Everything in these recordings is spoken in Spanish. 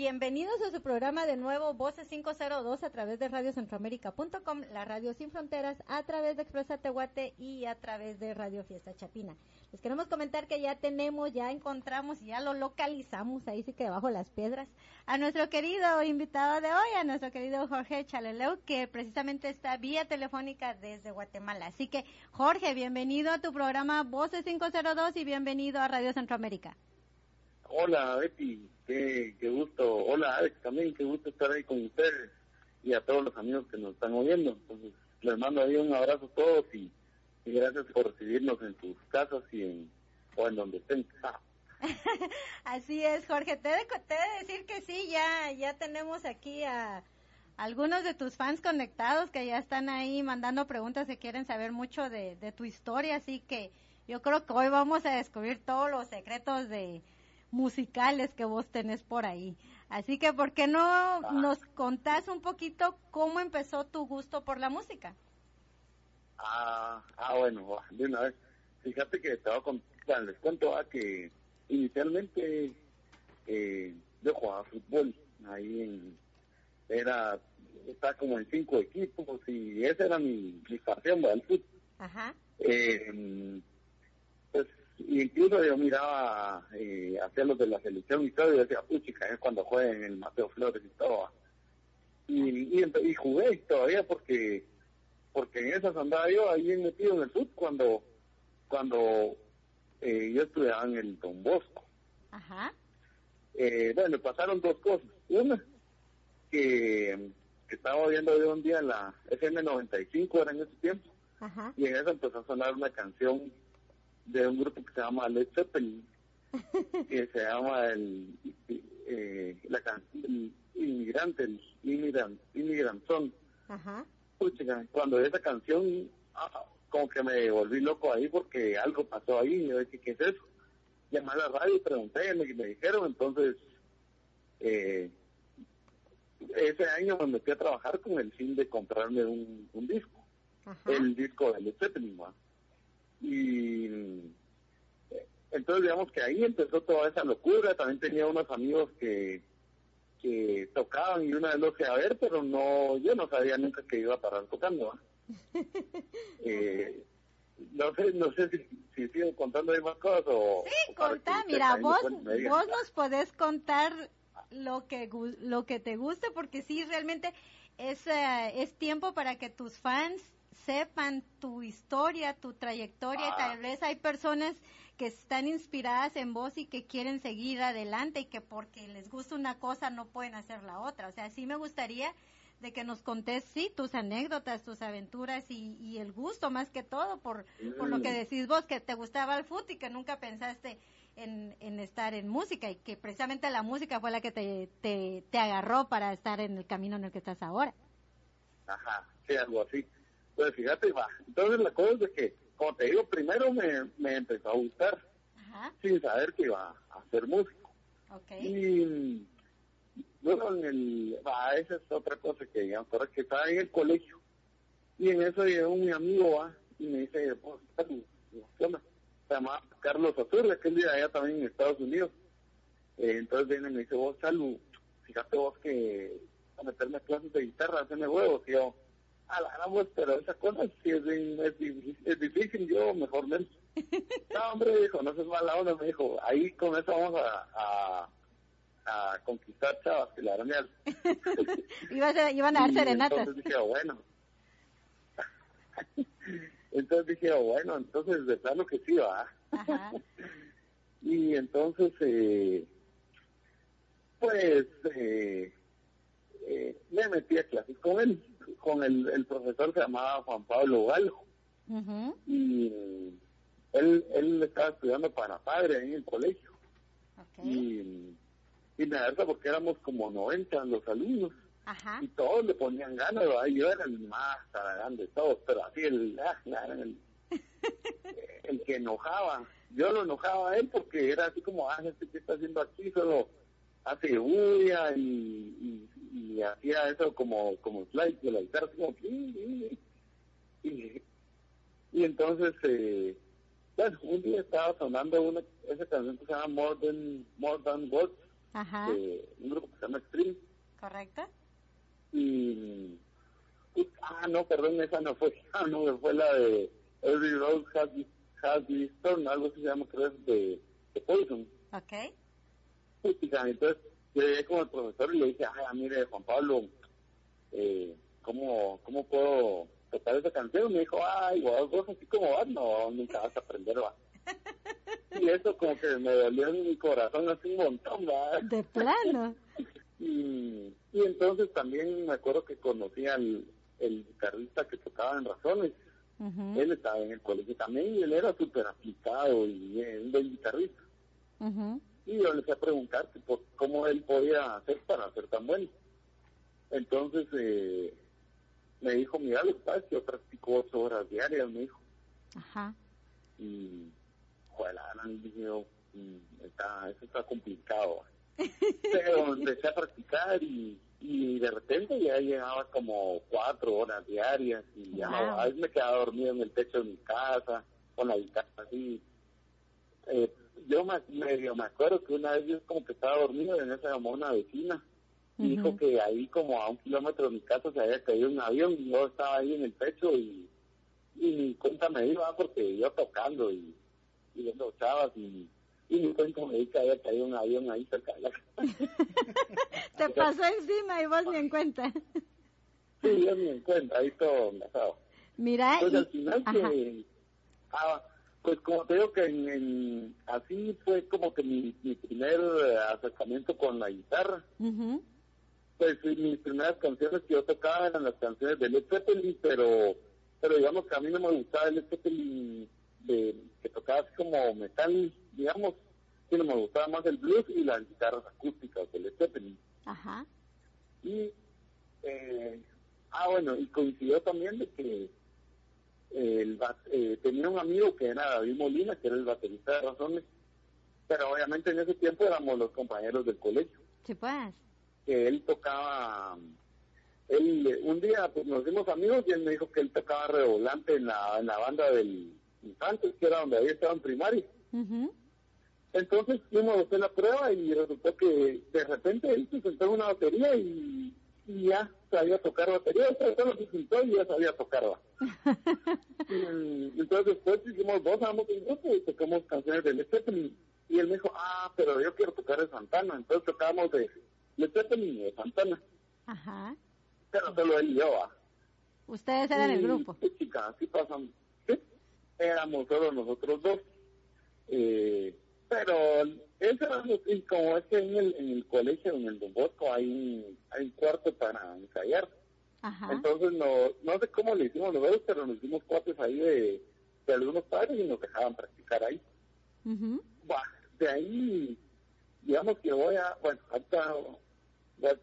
bienvenidos a su programa de nuevo Voces 502 a través de radiocentroamérica.com, la radio sin fronteras, a través de Expresa Tehuate y a través de Radio Fiesta Chapina. Les queremos comentar que ya tenemos, ya encontramos, ya lo localizamos, ahí sí que debajo de las piedras, a nuestro querido invitado de hoy, a nuestro querido Jorge Chaleleu, que precisamente está vía telefónica desde Guatemala. Así que, Jorge, bienvenido a tu programa Voces 502 y bienvenido a Radio Centroamérica. Hola, Betty, qué, gusto. Hola, Alex, también, qué gusto estar ahí con ustedes y a todos los amigos que nos están oyendo. Entonces, les mando ahí un abrazo a todos y, gracias por recibirnos en sus casas y en, o en donde estén. Así es, Jorge. Te he, de, decir que sí, ya, ya tenemos aquí a algunos de tus fans conectados que ya están ahí mandando preguntas que quieren saber mucho de, de tu historia, así que yo creo que hoy vamos a descubrir todos los secretos de, musicales que vos tenés por ahí. Así que, ¿por qué no ah. nos contás un poquito cómo empezó tu gusto por la música? Ah, ah bueno, de una vez. Fíjate que estaba con, les cuento a que inicialmente eh, yo jugaba fútbol ahí en, era, estaba como en cinco equipos y esa era mi, mi pasión, el fútbol. Ajá. Eh, pues incluso yo miraba eh, hacia los de la selección y todo, y decía, puchica, es cuando jueguen el Mateo Flores y todo. Y, y, jugué todavía porque porque en esas andaba yo ahí metido en el sud cuando cuando eh, yo estudiaba en el Don Bosco. Ajá. Eh, bueno, pasaron dos cosas. Una, que, estaba viendo de un día la FM95, era en ese tiempo, Ajá. y en eso empezó a sonar una canción de un grupo que se llama Led Zeppelin, que se llama el, eh, la canción Inmigrante, el Inmigrant, Inmigrant Song. Ajá. cuando esa canción, ah, como que me volví loco ahí porque algo pasó ahí, y yo dije, ¿qué es eso? Llamé a la radio y pregunté, me, me dijeron, entonces, eh, ese año me metí a trabajar con el fin de comprarme un, un disco, el disco de Led Zeppelin, y eh, entonces digamos que ahí empezó toda esa locura, también tenía unos amigos que, que tocaban y una vez lo fui a ver, pero no, yo no sabía nunca que iba a parar tocando. eh, no sé, no sé si, si sigo contando ahí más cosas o... Sí, contá, mira, vos, vos nos podés contar lo que, lo que te guste, porque sí, realmente es, eh, es tiempo para que tus fans sepan tu historia, tu trayectoria, y tal ah. vez hay personas que están inspiradas en vos y que quieren seguir adelante y que porque les gusta una cosa no pueden hacer la otra. O sea, sí me gustaría de que nos contés, sí, tus anécdotas, tus aventuras y, el gusto más que todo por, por lo que mm. decís vos, que te gustaba el fútbol y que nunca pensaste en, en, estar en música y que precisamente la música fue la que te, te, te agarró para estar en el camino en el que estás ahora. Ajá, sí, algo así. Pues fíjate, va. Entonces la cosa es de que, como te digo, primero me, me empezó a gustar, sin saber que iba a ser músico. Okay. Y bueno, en el, va, esa es otra cosa que digamos, que estaba en el colegio. Y en eso llegó mi amigo, va, y me dice, pues, ¿qué Se llama Carlos Azur, aquel día allá también en Estados Unidos. Eh, entonces viene y me dice, vos, Salud, fíjate vos que a meterme a clases de guitarra, hacerme huevos. Y a pero esa cosa sí es, es, difícil, yo mejor menos. No, hombre, dijo, no seas mala onda, me dijo, ahí con eso vamos a, a, conquistar chavas que la arañar. iban a dar serenatas. Entonces dije, oh, bueno. entonces dije, oh, bueno, entonces de plano que sí va. y entonces, eh, pues, eh, eh, me metí a clases con él con el, el profesor se llamaba Juan Pablo Galgo. Y él, él estaba estudiando para padre en el colegio. Y, y me da porque éramos como 90 los alumnos. Y todos le ponían ganas, yo era el más grande de todos, pero así el, ah, el, el que enojaba. Yo lo enojaba a él porque era así como, ah, este que está haciendo aquí solo hace bulla y, y, hacía eso como como slide de la guitarra, como y, y, y entonces eh, bueno, un día estaba sonando una esa canción que se llama More Than, More Than Words Ajá. un grupo que se llama Extreme. Correcto. Y, ah, no, perdón, esa no fue, ah, no, fue la de Every Rose Has, has Storm, algo así se llama, creo, de, de Poison. Ok. entonces yo llegué con el profesor y le dije, ay, mire, Juan Pablo, eh, ¿cómo, ¿cómo puedo tocar esa canción? Y me dijo, ay, vos, vos así como vas, no, nunca vas a aprender, va. Y eso como que me dolió en mi corazón así un montón, va. De plano. y, y entonces también me acuerdo que conocí al el guitarrista que tocaba en Razones. Él estaba en el colegio también y él era súper aplicado y un buen guitarrista. Y yo le fui a preguntar cómo él podía hacer para ser tan bueno. Entonces eh, me dijo, mira, lo que pasa yo practico ocho horas diarias, me dijo. Ajá. Y, joder, dije yo, mm, está, eso está complicado. Pero empecé a practicar y, y de repente ya llegaba como cuatro horas diarias y ya a veces me quedaba dormido en el techo de mi casa, con la guitarra así. Eh, yo me, medio me acuerdo que una vez yo como que estaba dormido en esa llamó una vecina y dijo que ahí como a un kilómetro de mi casa se había caído un avión y yo estaba ahí en el techo y, y mi cuenta me iba porque iba tocando y, y viendo chavas y, y mi cuenta me dijo que había caído un avión ahí cerca de la casa. Te pasó encima y vos ni en cuenta. sí, yo ni en cuenta, ahí todo enlazado. Mira, pues al final que... Ah, pues como te digo que en, así fue como que mi, mi primer acercamiento con la guitarra. Pues mis primeras canciones que yo tocaba eran las canciones de Led Zeppelin, pero, pero digamos que a mí no me gustaba el Led Zeppelin de, que tocaba así como metal, digamos, sino me gustaba más el blues y las guitarras acústicas de Led Zeppelin. Ajá. Y, eh, ah bueno, y coincidió también de que el, eh, tenía un amigo que era David Molina, que era el baterista de Razones, pero obviamente en ese tiempo éramos los compañeros del colegio. Sí, pues. Que él tocaba, él un día pues nos dimos amigos y él me dijo que él tocaba revolante en la, en la banda del Infantes, que era donde había estado en primaria. Entonces fuimos a hacer la prueba y resultó que de repente él se sentó en una batería y y ya sabía tocar batería, solo se sentó y ya sabía tocar. entonces después hicimos dos, ambos en grupo y tocamos canciones de Led Zeppelin. Y él me dijo, ah, pero yo quiero tocar de Santana. Entonces tocábamos de Led Zeppelin y de Santana. Ajá. Pero solo él y yo, ¿va? ¿Ustedes eran el grupo? Sí, chicas, así pasan. ¿sí? Éramos solo nosotros dos. Eh, pero eso y como es que en el, en el colegio, en el Don Bosco, hay un, hay un cuarto para ensayar. Entonces, no, no sé cómo le hicimos los dos, pero nos hicimos cuates ahí de, de algunos padres y nos dejaban practicar ahí. de ahí, digamos que voy a, bueno, hasta,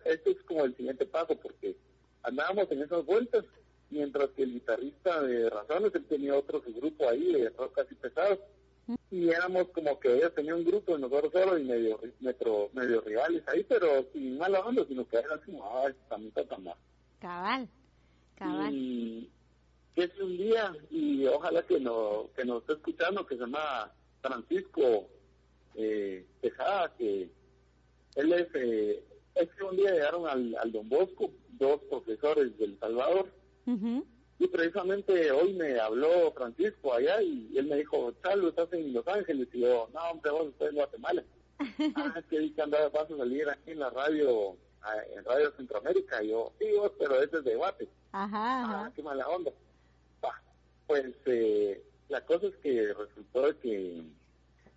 esto es como el siguiente paso, porque andábamos en esas vueltas, mientras que el guitarrista de Razones, él tenía otro su grupo ahí de rock casi pesado y éramos como que ellos tenían un grupo de nosotros solo y medio, metro, medio rivales ahí, pero sin mala onda, sino que eran como, ah, también toca más. Cabal, cabal. Y es un día, y ojalá que, no, que nos esté escuchando, que se llama Francisco eh, Tejada, que él es, eh, es que un día llegaron al, al Don Bosco, dos profesores del Salvador, y precisamente hoy me habló Francisco allá y él me dijo, Charlo, estás en Los Ángeles. Y yo, no, hombre, vos estás en Guatemala. ah, es que que andaba, vas a salir aquí en la radio, en Radio Centroamérica. Y yo, sí, vos, pero este es de Guate. Ajá, Ah, qué mala onda. pues eh, la cosa es que resultó que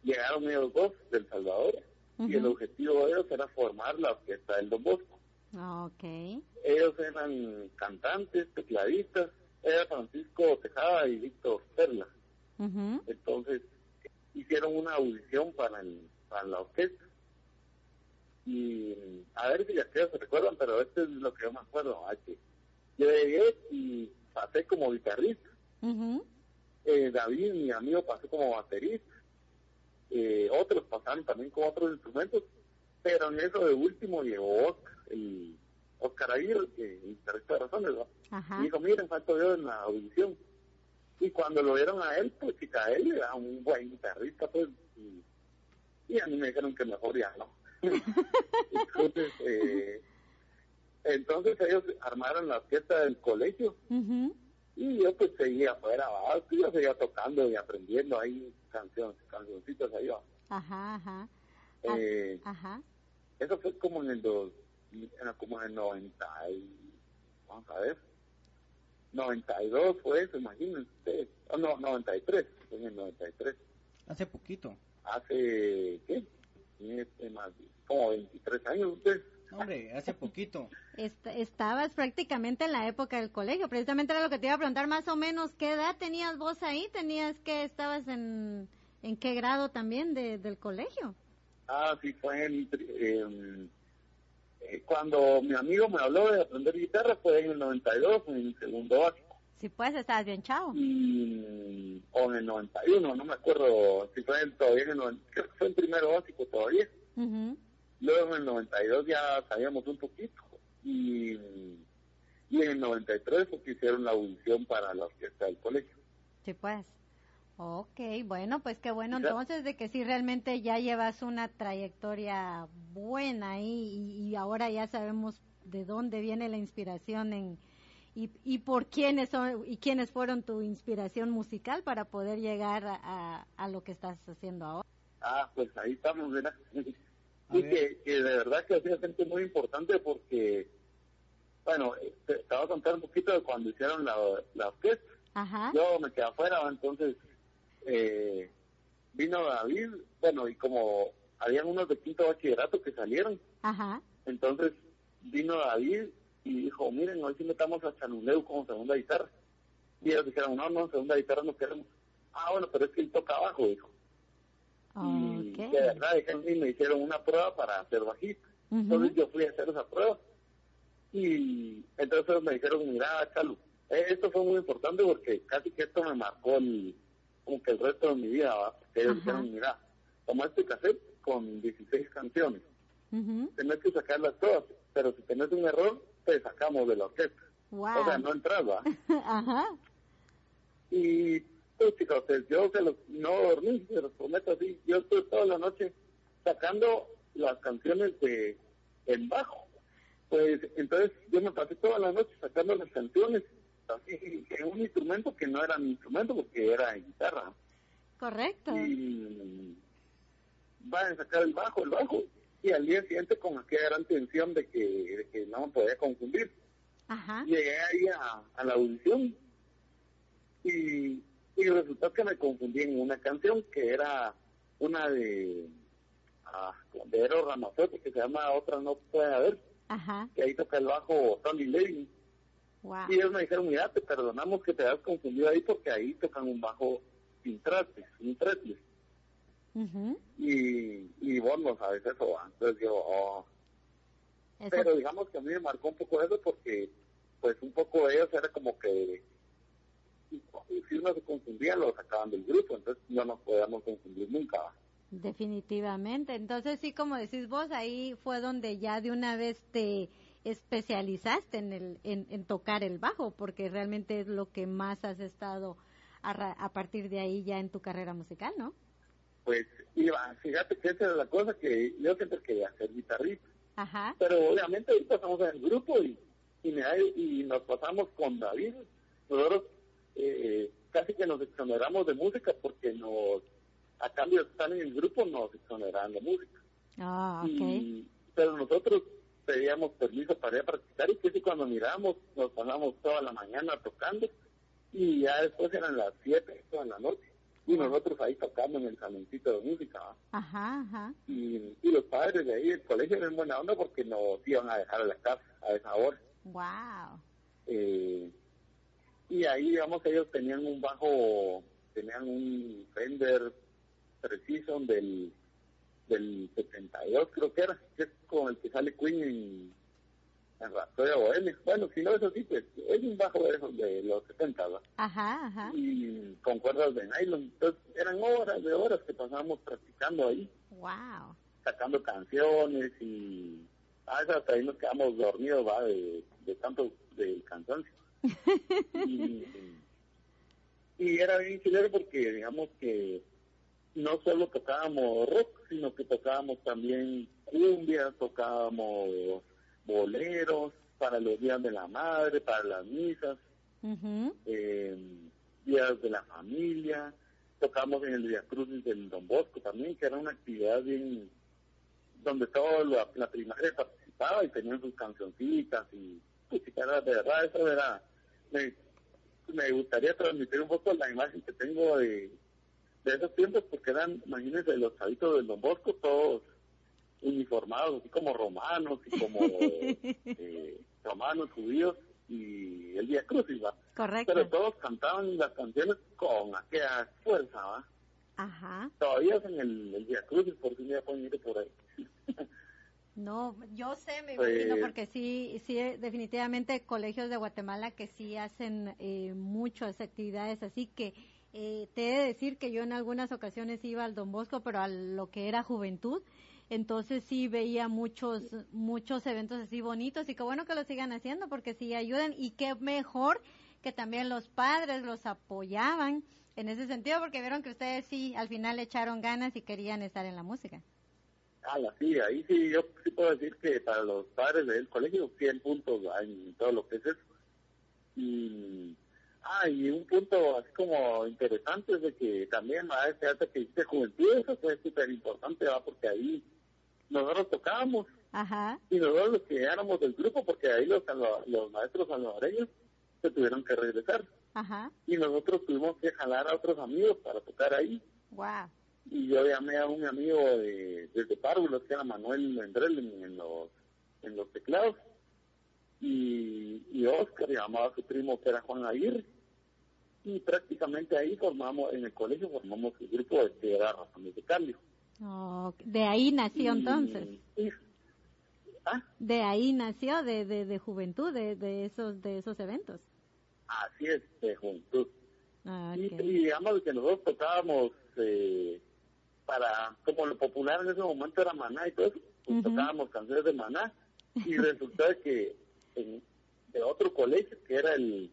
llegaron ellos dos del Salvador y el objetivo de ellos era formar la orquesta del Don Bosco. Ah, okay. Ellos eran cantantes, tecladistas, era Francisco Tejada y Víctor Perla. Entonces hicieron una audición para, el, para la orquesta. Y a ver si ya se recuerdan, pero este es lo que yo me acuerdo. Que yo llegué y pasé como guitarrista. eh, David, mi amigo, pasó como baterista. Eh, otros pasaron también con otros instrumentos. Pero en eso de último llegó el Oscar Aguirre, que de razones, y dijo, miren, falto yo en la audición. Y cuando lo vieron a él, pues chica, él era un buen guitarrista, pues, y, a mí me dijeron que mejor ya no. entonces, eh, entonces ellos armaron la fiesta del colegio. Y yo pues seguía afuera, yo seguía tocando y aprendiendo ahí canciones, cancioncitas ahí. Ajá, ajá. Eh, ajá. Eso fue como en el dos, como en el 90 y, vamos a ver, 92 fue eso, imagínense. Oh, no, 93, fue en el 93. Hace poquito. Hace, ¿qué? Este, más, como 23 años usted. Hombre, hace poquito. estabas prácticamente en la época del colegio. Precisamente era lo que te iba a preguntar, más o menos, ¿qué edad tenías vos ahí? ¿Tenías que estabas en, en qué grado también de, del colegio? Ah, sí, fue en, eh, cuando mi amigo me habló de aprender guitarra fue en el 92, en el segundo básico. Sí, pues, estabas bien chavo. Y, o en el 91, no me acuerdo si fue en, todavía en el, creo que fue en primero básico todavía. Luego en el 92 ya sabíamos un poquito. Y, y en el 93 pues, hicieron la audición para la orquesta del colegio. Sí, pues. Ok, bueno, pues qué bueno entonces de que sí realmente ya llevas una trayectoria buena ahí y, ahora ya sabemos de dónde viene la inspiración en, y, y por quiénes son y quiénes fueron tu inspiración musical para poder llegar a, a, lo que estás haciendo ahora. Ah, pues ahí estamos, ¿verdad? y que, de verdad que ha sido gente muy importante porque, bueno, te, te, voy a contar un poquito de cuando hicieron la, la orquesta. Ajá. Yo me quedé afuera, entonces eh, vino David, bueno, y como habían unos de quinto bachillerato que salieron, Ajá. entonces vino David y dijo, miren, hoy sí metamos a Chanuleu como segunda guitarra. Y ellos dijeron, no, no, segunda guitarra no queremos. Ah, bueno, pero es que él toca abajo, dijo. Y de verdad, y me hicieron una prueba para hacer bajista. Entonces yo fui a hacer esa prueba. Y entonces me dijeron, mira, Chalu, eh, esto fue muy importante porque casi que esto me marcó el, como que el resto de mi vida, ¿va? que ellos dijeron, mira, toma este cassette con 16 canciones, tenés que sacarlas todas, pero si tenés un error, te sacamos de la orquesta. O sea, no entras, ¿va? Ajá. Y pues chicos, yo se los, no dormí, se los prometo así, yo estoy toda la noche sacando las canciones de en bajo. Pues entonces yo me pasé toda la noche sacando las canciones en un instrumento que no era mi instrumento porque era guitarra. Correcto. Y van a sacar el bajo, el bajo, y al día siguiente con aquella gran tensión de que, que no me podía confundir. Ajá. Llegué ahí a, la audición y, y resultó que me confundí en una canción que era una de, ah, de Eero Ramazotti que se llama Otra No Puede Haber, Ajá. que ahí toca el bajo Tony Levin. Y ellos me dijeron, mira, te perdonamos que te hayas confundido ahí porque ahí tocan un bajo sin trates, sin tretes. Y, y vos no sabes eso, entonces yo, oh. Pero digamos que a mí me marcó un poco eso porque, pues un poco ellos era como que, si uno se confundía, lo sacaban del grupo, entonces no nos podíamos confundir nunca. Definitivamente, entonces sí, como decís vos, ahí fue donde ya de una vez te especializaste en, el, en, tocar el bajo, porque realmente es lo que más has estado a, partir de ahí ya en tu carrera musical, ¿no? Pues, Iba, fíjate que esa es la cosa que yo siempre quería ser guitarrista. Ajá. Pero obviamente ahorita estamos en el grupo y, y, me, y nos pasamos con David. Nosotros eh, casi que nos exoneramos de música porque nos, a cambio de estar en el grupo, nos exoneran de música. Ah, ok. pero nosotros pedíamos permiso para ir a practicar y que si cuando miramos nos pasamos toda la mañana tocando y ya después eran las 7 de la noche y nosotros ahí tocando en el saloncito de música. Ajá, ajá. Y, y, los padres de ahí del colegio eran buena onda porque nos iban a dejar a la casa a esa hora. Wow. Eh, y ahí, digamos, ellos tenían un bajo, tenían un Fender Precision del del 72 creo que era, que es con el que sale Queen en, en Bohemia. Bueno, si no es así, pues es un bajo de esos de los 70, ¿verdad? Ajá, ajá. Y con cuerdas de nylon. Entonces eran horas de horas que pasábamos practicando ahí. Wow. Sacando canciones y a veces hasta ahí nos quedamos dormidos, va, de, de tanto del cansancio. y, y era bien chileno porque digamos que no solo tocábamos rock, sino que tocábamos también cumbias, tocábamos boleros para los días de la madre, para las misas, eh, días de la familia, tocamos en el Día Cruz del Don Bosco también, que era una actividad bien donde toda la, primaria participaba y tenían sus cancioncitas y pues de verdad eso era me, me gustaría transmitir un poco la imagen que tengo de de esos tiempos porque eran, imagínense, los chavitos del Don Bosco todos uniformados, así como romanos y como eh, romanos, judíos y el Día Cruz, ¿va? Correcto. Pero todos cantaban las canciones con aquella fuerza, ¿va? Ajá. Todavía es en el, el Día Cruz, por si me ir por ahí. No, yo sé, me imagino, pues porque sí, sí, definitivamente colegios de Guatemala que sí hacen eh, muchas actividades así que eh, te he de decir que yo en algunas ocasiones iba al Don Bosco, pero a lo que era juventud. Entonces sí veía muchos, muchos eventos así bonitos y qué bueno que lo sigan haciendo porque sí ayudan y qué mejor que también los padres los apoyaban en ese sentido porque vieron que ustedes sí al final echaron ganas y querían estar en la música. Ah, sí, ahí sí, yo sí puedo decir que para los padres del colegio 100 puntos en todo lo que es eso. Y Ah, y un punto así como interesante es de que también a este arte que dice juventud, eso fue súper importante, ¿va? porque ahí nosotros tocábamos Ajá. y nosotros los que éramos del grupo, porque ahí los, los maestros salvadoreños se tuvieron que regresar. Ajá. Y nosotros tuvimos que jalar a otros amigos para tocar ahí. Wow. Y yo llamé a un amigo de, desde Párvulos, que era Manuel Mendrel, en, los, en los teclados y, y Oscar llamaba a su primo que era Juan Aguirre y prácticamente ahí formamos, en el colegio formamos el grupo de que era Razones de Cambio. Oh, de ahí nació entonces. ¿ah? De ahí nació, de, de, de juventud, de, de, esos de esos eventos. Así es, de juventud. Ah, y, digamos que nosotros tocábamos eh, para, como lo popular en ese momento era Maná y todo eso, pues tocábamos canciones de Maná y resultó que de otro colegio, que era el,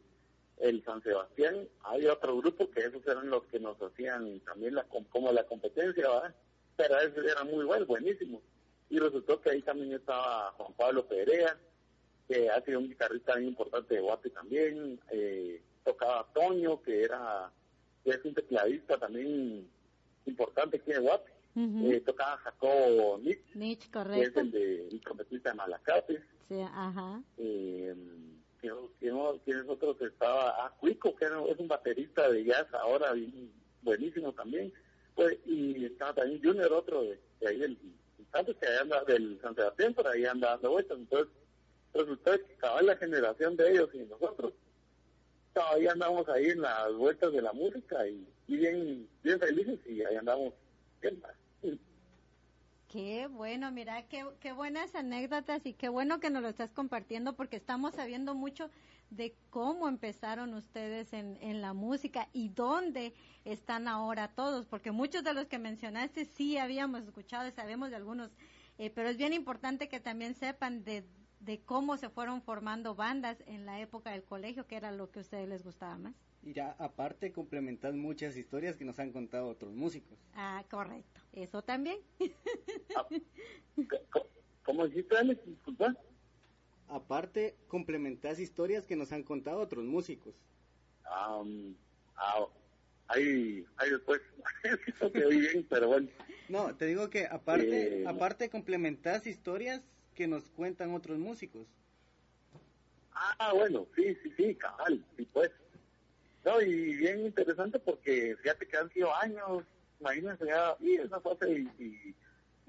el San Sebastián, hay otro grupo que esos eran los que nos hacían también la, como la competencia, ¿verdad? Pero ese era muy bueno, buenísimo. Y resultó que ahí también estaba Juan Pablo Perea, que ha sido un guitarrista bien importante de Guate también, eh, tocaba Toño, que era que es un tecladista también importante aquí en Guate, eh, tocaba Jacobo Nietzsche, correcto. que es el de el trompetista de Malacate. Sí, ajá. Eh, ¿Quiénes otros estaba? Ah, Cuico, que es un baterista de jazz ahora buenísimo también. Pues, y estaba también Junior, otro de, ahí del que ahí anda del San Sebastián, pero ahí anda dando vueltas. Entonces, resulta que acaba la generación de ellos y nosotros todavía andamos ahí en las vueltas de la música y, bien, bien felices y ahí andamos bien más. Qué bueno, mira, qué, buenas anécdotas y qué bueno que nos lo estás compartiendo porque estamos sabiendo mucho de cómo empezaron ustedes en, en la música y dónde están ahora todos, porque muchos de los que mencionaste sí habíamos escuchado y sabemos de algunos, eh, pero es bien importante que también sepan de, de cómo se fueron formando bandas en la época del colegio, que era lo que a ustedes les gustaba más. Y ya aparte complementar muchas historias que nos han contado otros músicos. Ah, correcto. Eso también. Ah, ¿Cómo dijiste, Alex? Disculpa. Aparte, complementas historias que nos han contado otros músicos. Um, ahí, ahí después. bien, pero bueno. No, te digo que aparte, eh, aparte complementas historias que nos cuentan otros músicos. Ah, bueno, sí, sí, sí, cabal, sí, pues. No, y bien interesante porque fíjate que han sido años, imagínense ya, y esa fue hace y,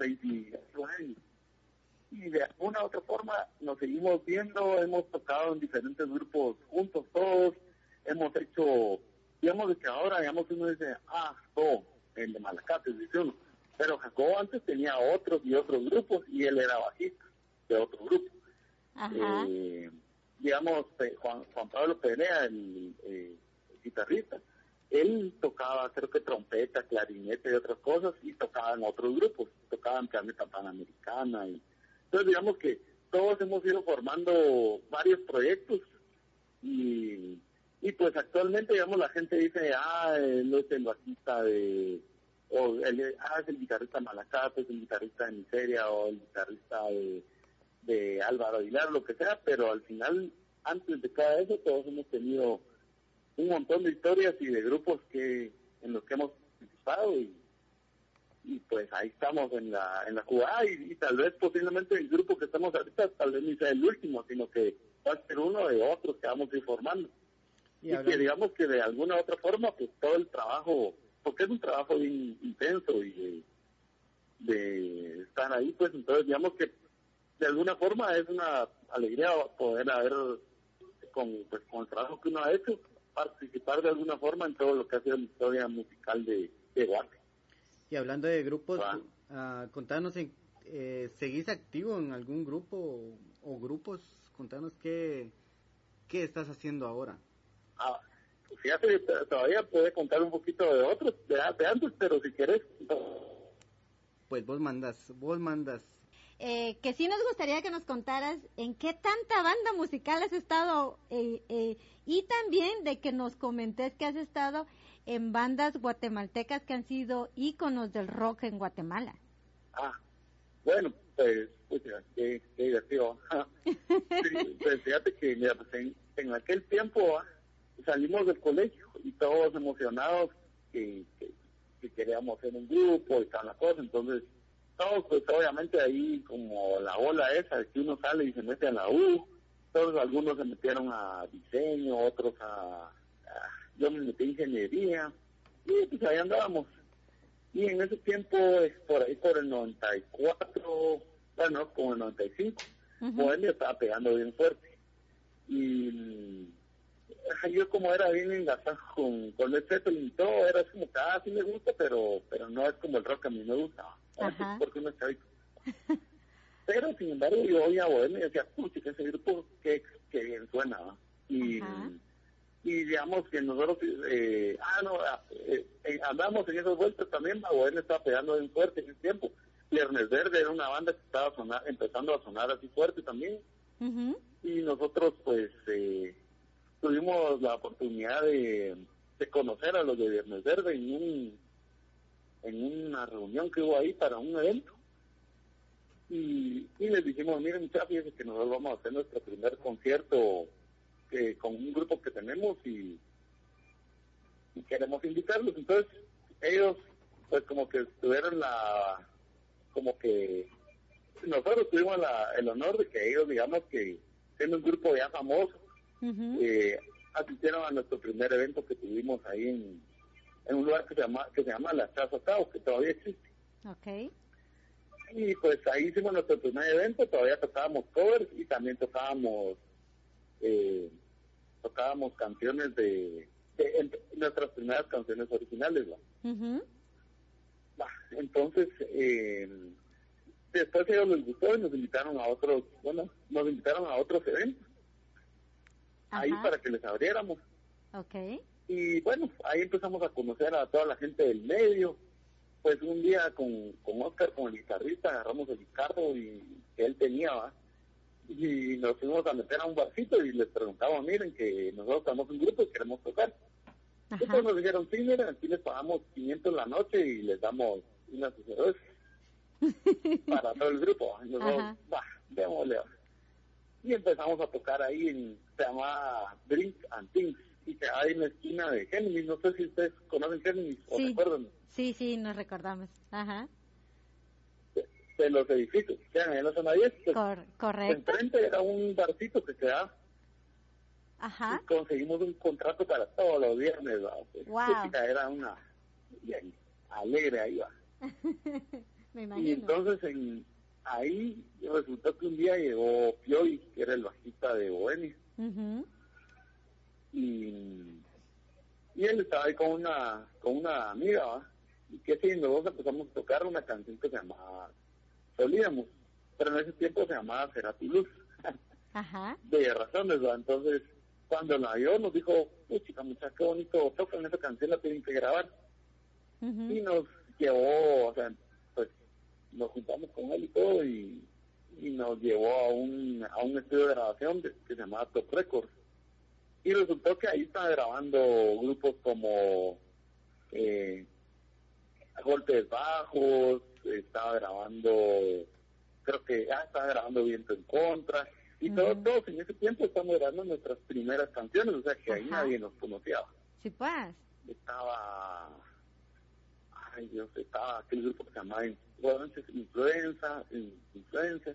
años. Y de alguna u otra forma nos seguimos viendo, hemos tocado en diferentes grupos juntos todos, hemos hecho, digamos que ahora, digamos, uno dice, ah, no, el de Malacate, dice uno. Pero Jacobo antes tenía otros y otros grupos y él era bajista de otro grupo. Eh, digamos, eh, Juan, Juan Pablo Perea, el, eh, guitarrista. Él tocaba, creo que trompeta, clarinete y otras cosas, y tocaba en otros grupos, tocaba en Planeta Panamericana. Y, entonces, digamos que todos hemos ido formando varios proyectos y, y pues actualmente, digamos, la gente dice, ah, él es el bajista de, o el, ah, es el guitarrista Malacato, es el guitarrista de Miseria o el guitarrista de, de Álvaro Aguilar, lo que sea, pero al final, antes de cada eso, todos hemos tenido un montón de historias y de grupos que en los que hemos participado y, y pues ahí estamos en la en la jugada y, tal vez posiblemente el grupo que estamos ahorita tal vez ni sea el último, sino que va a ser uno de otros que vamos a ir formando. Y, que digamos que de alguna u otra forma pues todo el trabajo, porque es un trabajo bien intenso y de, estar ahí, pues entonces digamos que de alguna forma es una alegría poder haber con, pues, con el trabajo que uno ha hecho participar de alguna forma en todo lo que ha sido la historia musical de, de Y hablando de grupos, uh, contanos, eh, ¿seguís activo en algún grupo o, grupos? Contanos qué, qué estás haciendo ahora. Ah, fíjate, todavía puede contar un poquito de otros, de, antes, pero si quieres... Pues vos mandas, vos mandas. Eh, que sí nos gustaría que nos contaras en qué tanta banda musical has estado eh, eh, y también de que nos comentes que has estado en bandas guatemaltecas que han sido íconos del rock en Guatemala. Ah, bueno, pues, pues qué, qué divertido. pues fíjate que mira, pues en, aquel tiempo ah, salimos del colegio y todos emocionados que, que, queríamos hacer un grupo y tal la cosa, entonces todos pues obviamente ahí como la ola esa que uno sale y se mete a la U, todos algunos se metieron a diseño, otros a, yo me metí a ingeniería y pues ahí andábamos. Y en ese tiempo, por ahí por el 94, bueno, como el 95, uh estaba pegando bien fuerte. Y yo como era bien engasado con, con el Zeppelin y todo, era como que, ah, sí me gusta, pero pero no es como el rock que a mí me Porque uno está pero sin embargo yo oía Bohemia y decía, pucha, ese grupo que, que bien suena. Y, y digamos que nosotros, eh, ah, no, ah, eh, eh, andamos en esas vueltas también, la Bohemia estaba pegando bien fuerte en ese tiempo. Viernes Verde era una banda que estaba sonar, empezando a sonar así fuerte también. Y nosotros pues eh, tuvimos la oportunidad de, de conocer a los de Viernes Verde en un en una reunión que hubo ahí para un evento y, y les dijimos, miren muchachos, que nosotros vamos a hacer nuestro primer concierto que, con un grupo que tenemos y, queremos invitarlos. Entonces ellos pues como que tuvieron la, como que nosotros tuvimos la, el honor de que ellos digamos que siendo un grupo ya famoso, eh, asistieron a nuestro primer evento que tuvimos ahí en, en un lugar que se llama, que se llama La Chaza Tao, que todavía existe. Okay y pues ahí hicimos nuestro primer evento, todavía tocábamos covers y también tocábamos eh, tocábamos canciones de, nuestras primeras canciones originales. entonces, eh, después ellos les gustó y nos invitaron a otros, bueno, nos invitaron a otros eventos. Ahí para que les abriéramos. Okay. Y bueno, ahí empezamos a conocer a toda la gente del medio pues un día con, con Oscar, con el guitarrista, agarramos el carro y, que él tenía, y nos fuimos a meter a un barcito y les preguntamos, miren, que nosotros estamos un grupo y queremos tocar. Entonces nos dijeron, sí, miren, aquí les pagamos 500 la noche y les damos unas cervezas para todo el grupo. Y nosotros, va, démosle. Y empezamos a tocar ahí en, se llama Drink and Things, que hay en la esquina de Géminis. No sé si ustedes conocen Géminis o recuerdan. Sí, sí, nos recordamos. Ajá. De, los edificios que quedan en la zona 10. Pues, correcto. Enfrente era un barcito que quedaba. Ajá. Y conseguimos un contrato para todos los viernes. Wow. Era una bien, alegre ahí va. Me imagino. Y entonces en, ahí resultó que un día llegó Pioy, que era el bajista de Bohemia. Y y él estaba ahí con una con una amiga ¿va? y que si nosotros empezamos a tocar una canción que se llamaba Solíamos, pero en ese tiempo se llamaba Serati Luz. Ajá. De razones, ¿va? Entonces, cuando la vio, nos dijo, uy, chica, muchacha, qué bonito tocan esa canción, la tienen que grabar. Y nos llevó, o sea, pues nos juntamos con él y todo, y, y nos llevó a un, a un estudio de grabación que se llamaba Top Records. Y resultó que ahí estaba grabando grupos como eh, golpes bajos, estaba grabando, creo que ya estaba grabando Viento en Contra, y todos, todos en ese tiempo estamos grabando nuestras primeras canciones, o sea que ahí nadie nos conocía. Sí, pues. Estaba, ay Dios, estaba aquel grupo que se llamaba Influenza, Influenza.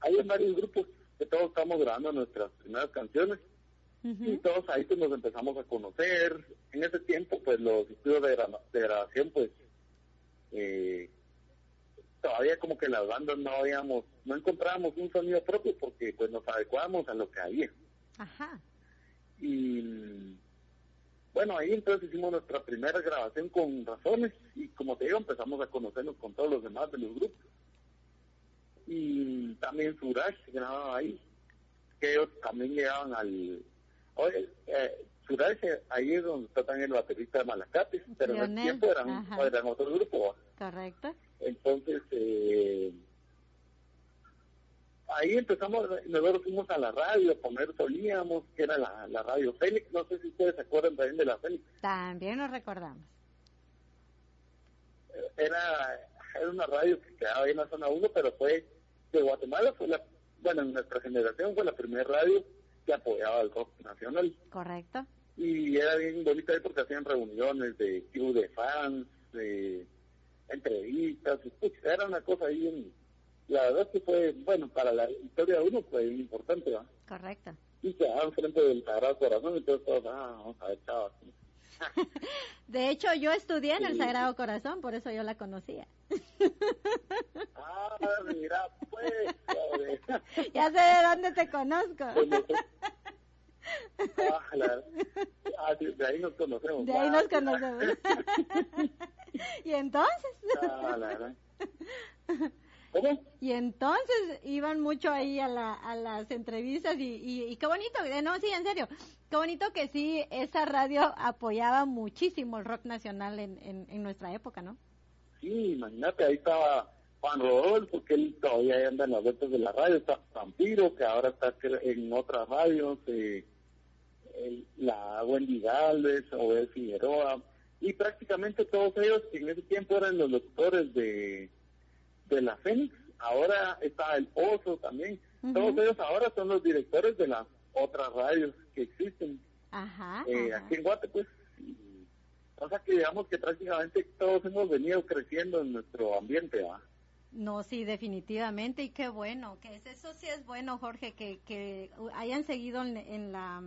Hay varios grupos que todos estamos grabando nuestras primeras canciones y todos ahí pues nos empezamos a conocer. En ese tiempo pues los estudios de, de grabación pues eh, todavía como que las bandas no habíamos, no encontrábamos un sonido propio porque pues nos adecuábamos a lo que había. Ajá. Y bueno, ahí entonces hicimos nuestra primera grabación con Razones y como te digo empezamos a conocernos con todos los demás de los grupos. Y también Suraj grababa ahí, que ellos también llegaban al... Oye, eh, ahí es donde está también el baterista de Malacates, pero en ese tiempo eran, eran otro grupo. Correcto. Entonces, eh, ahí empezamos, nosotros fuimos a la radio a poner, solíamos, que era la, la radio Félix, no sé si ustedes se acuerdan también de la Félix. También nos recordamos. Era, era una radio que quedaba ahí en la zona 1, pero fue de Guatemala, fue la, bueno, en nuestra generación fue la primera radio que apoyaba al rock nacional. Correcto. Y era bien bonita porque hacían reuniones de club de fans, de entrevistas, era una cosa ahí en, la verdad que fue, bueno, para la historia de uno fue importante, ¿va? Correcto. Y quedaban frente del Sagrado Corazón y todos, ah, vamos a ver, chavos. De hecho, yo estudié en el Sagrado Corazón, por eso yo la conocía. Ah, mira, pues. ya sé de dónde te conozco. Ah, ah, de ahí nos conocemos. De ahí nos conocemos. y entonces. Ah, ¿Cómo? Y entonces iban mucho ahí a, la, a las entrevistas y, y, qué bonito, eh, no, sí, en serio, qué bonito que sí, esa radio apoyaba muchísimo el rock nacional en, en, nuestra época, ¿no? Sí, imagínate, ahí estaba Juan Rodolfo, que él todavía anda en las vueltas de la radio, está Vampiro, que ahora está en otras radios, eh, la Wendy Galvez, Obed Figueroa, y prácticamente todos ellos que en ese tiempo eran los doctores de, de la Fénix, ahora está el Oso también, todos ellos ahora son los directores de las otras radios que existen. Ajá, eh, Aquí en Guate, pues, o sea que digamos que prácticamente todos hemos venido creciendo en nuestro ambiente, ¿va? No, sí, definitivamente, y qué bueno, que eso sí es bueno, Jorge, que, que hayan seguido en la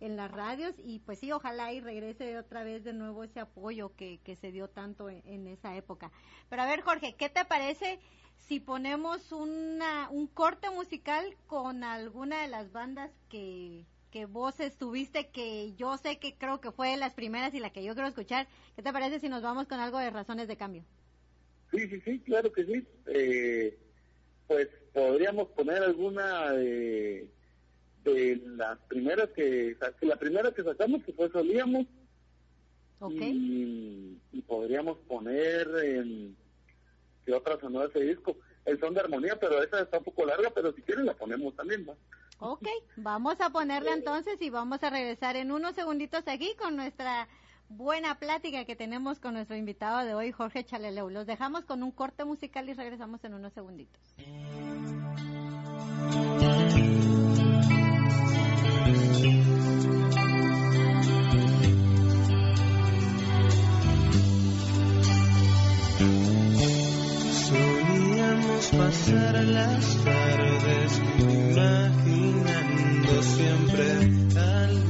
en las radios y pues sí, ojalá y regrese otra vez de nuevo ese apoyo que, que se dio tanto en, esa época. Pero a ver, Jorge, ¿qué te parece si ponemos una, un corte musical con alguna de las bandas que, que vos estuviste, que yo sé que creo que fue las primeras y la que yo quiero escuchar? ¿Qué te parece si nos vamos con algo de razones de cambio? Sí, sí, sí, claro que sí. Eh, pues podríamos poner alguna... de de las primeras que, la primera que sacamos que fue Solíamos y, podríamos poner en que otra sonó ese disco el son de armonía pero esa está un poco larga pero si quieren la ponemos también ¿va? Ok, vamos a ponerla entonces y vamos a regresar en unos segunditos aquí con nuestra buena plática que tenemos con nuestro invitado de hoy, Jorge Chaleleu. Los dejamos con un corte musical y regresamos en unos segunditos. Pasar las tardes imaginando siempre algo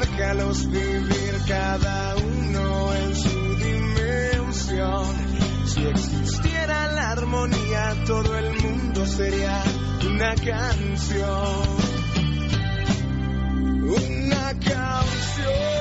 Déjalos vivir cada uno en su dimensión. Si existiera la armonía, todo el mundo sería una canción. Una canción.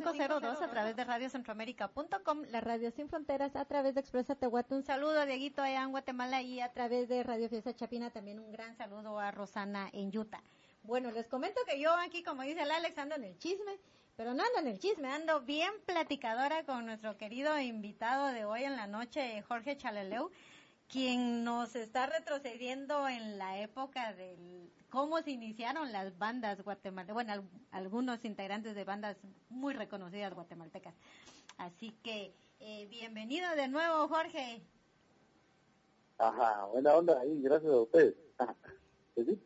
502 a través de radiocentroamérica.com, la radio sin fronteras a través de Expresa Tehuate. Un saludo a Dieguito allá en Guatemala y a través de Radio Fiesta Chapina también un gran saludo a Rosana en Utah. Bueno, les comento que yo aquí, como dice el Alex, ando en el chisme, pero no ando en el chisme, ando bien platicadora con nuestro querido invitado de hoy en la noche, Jorge Chaleleu quien nos está retrocediendo en la época del cómo se iniciaron las bandas guatemaltecas, bueno, algunos integrantes de bandas muy reconocidas guatemaltecas. Así que eh, bienvenido de nuevo, Jorge. Ajá, buena onda ahí, gracias a ustedes.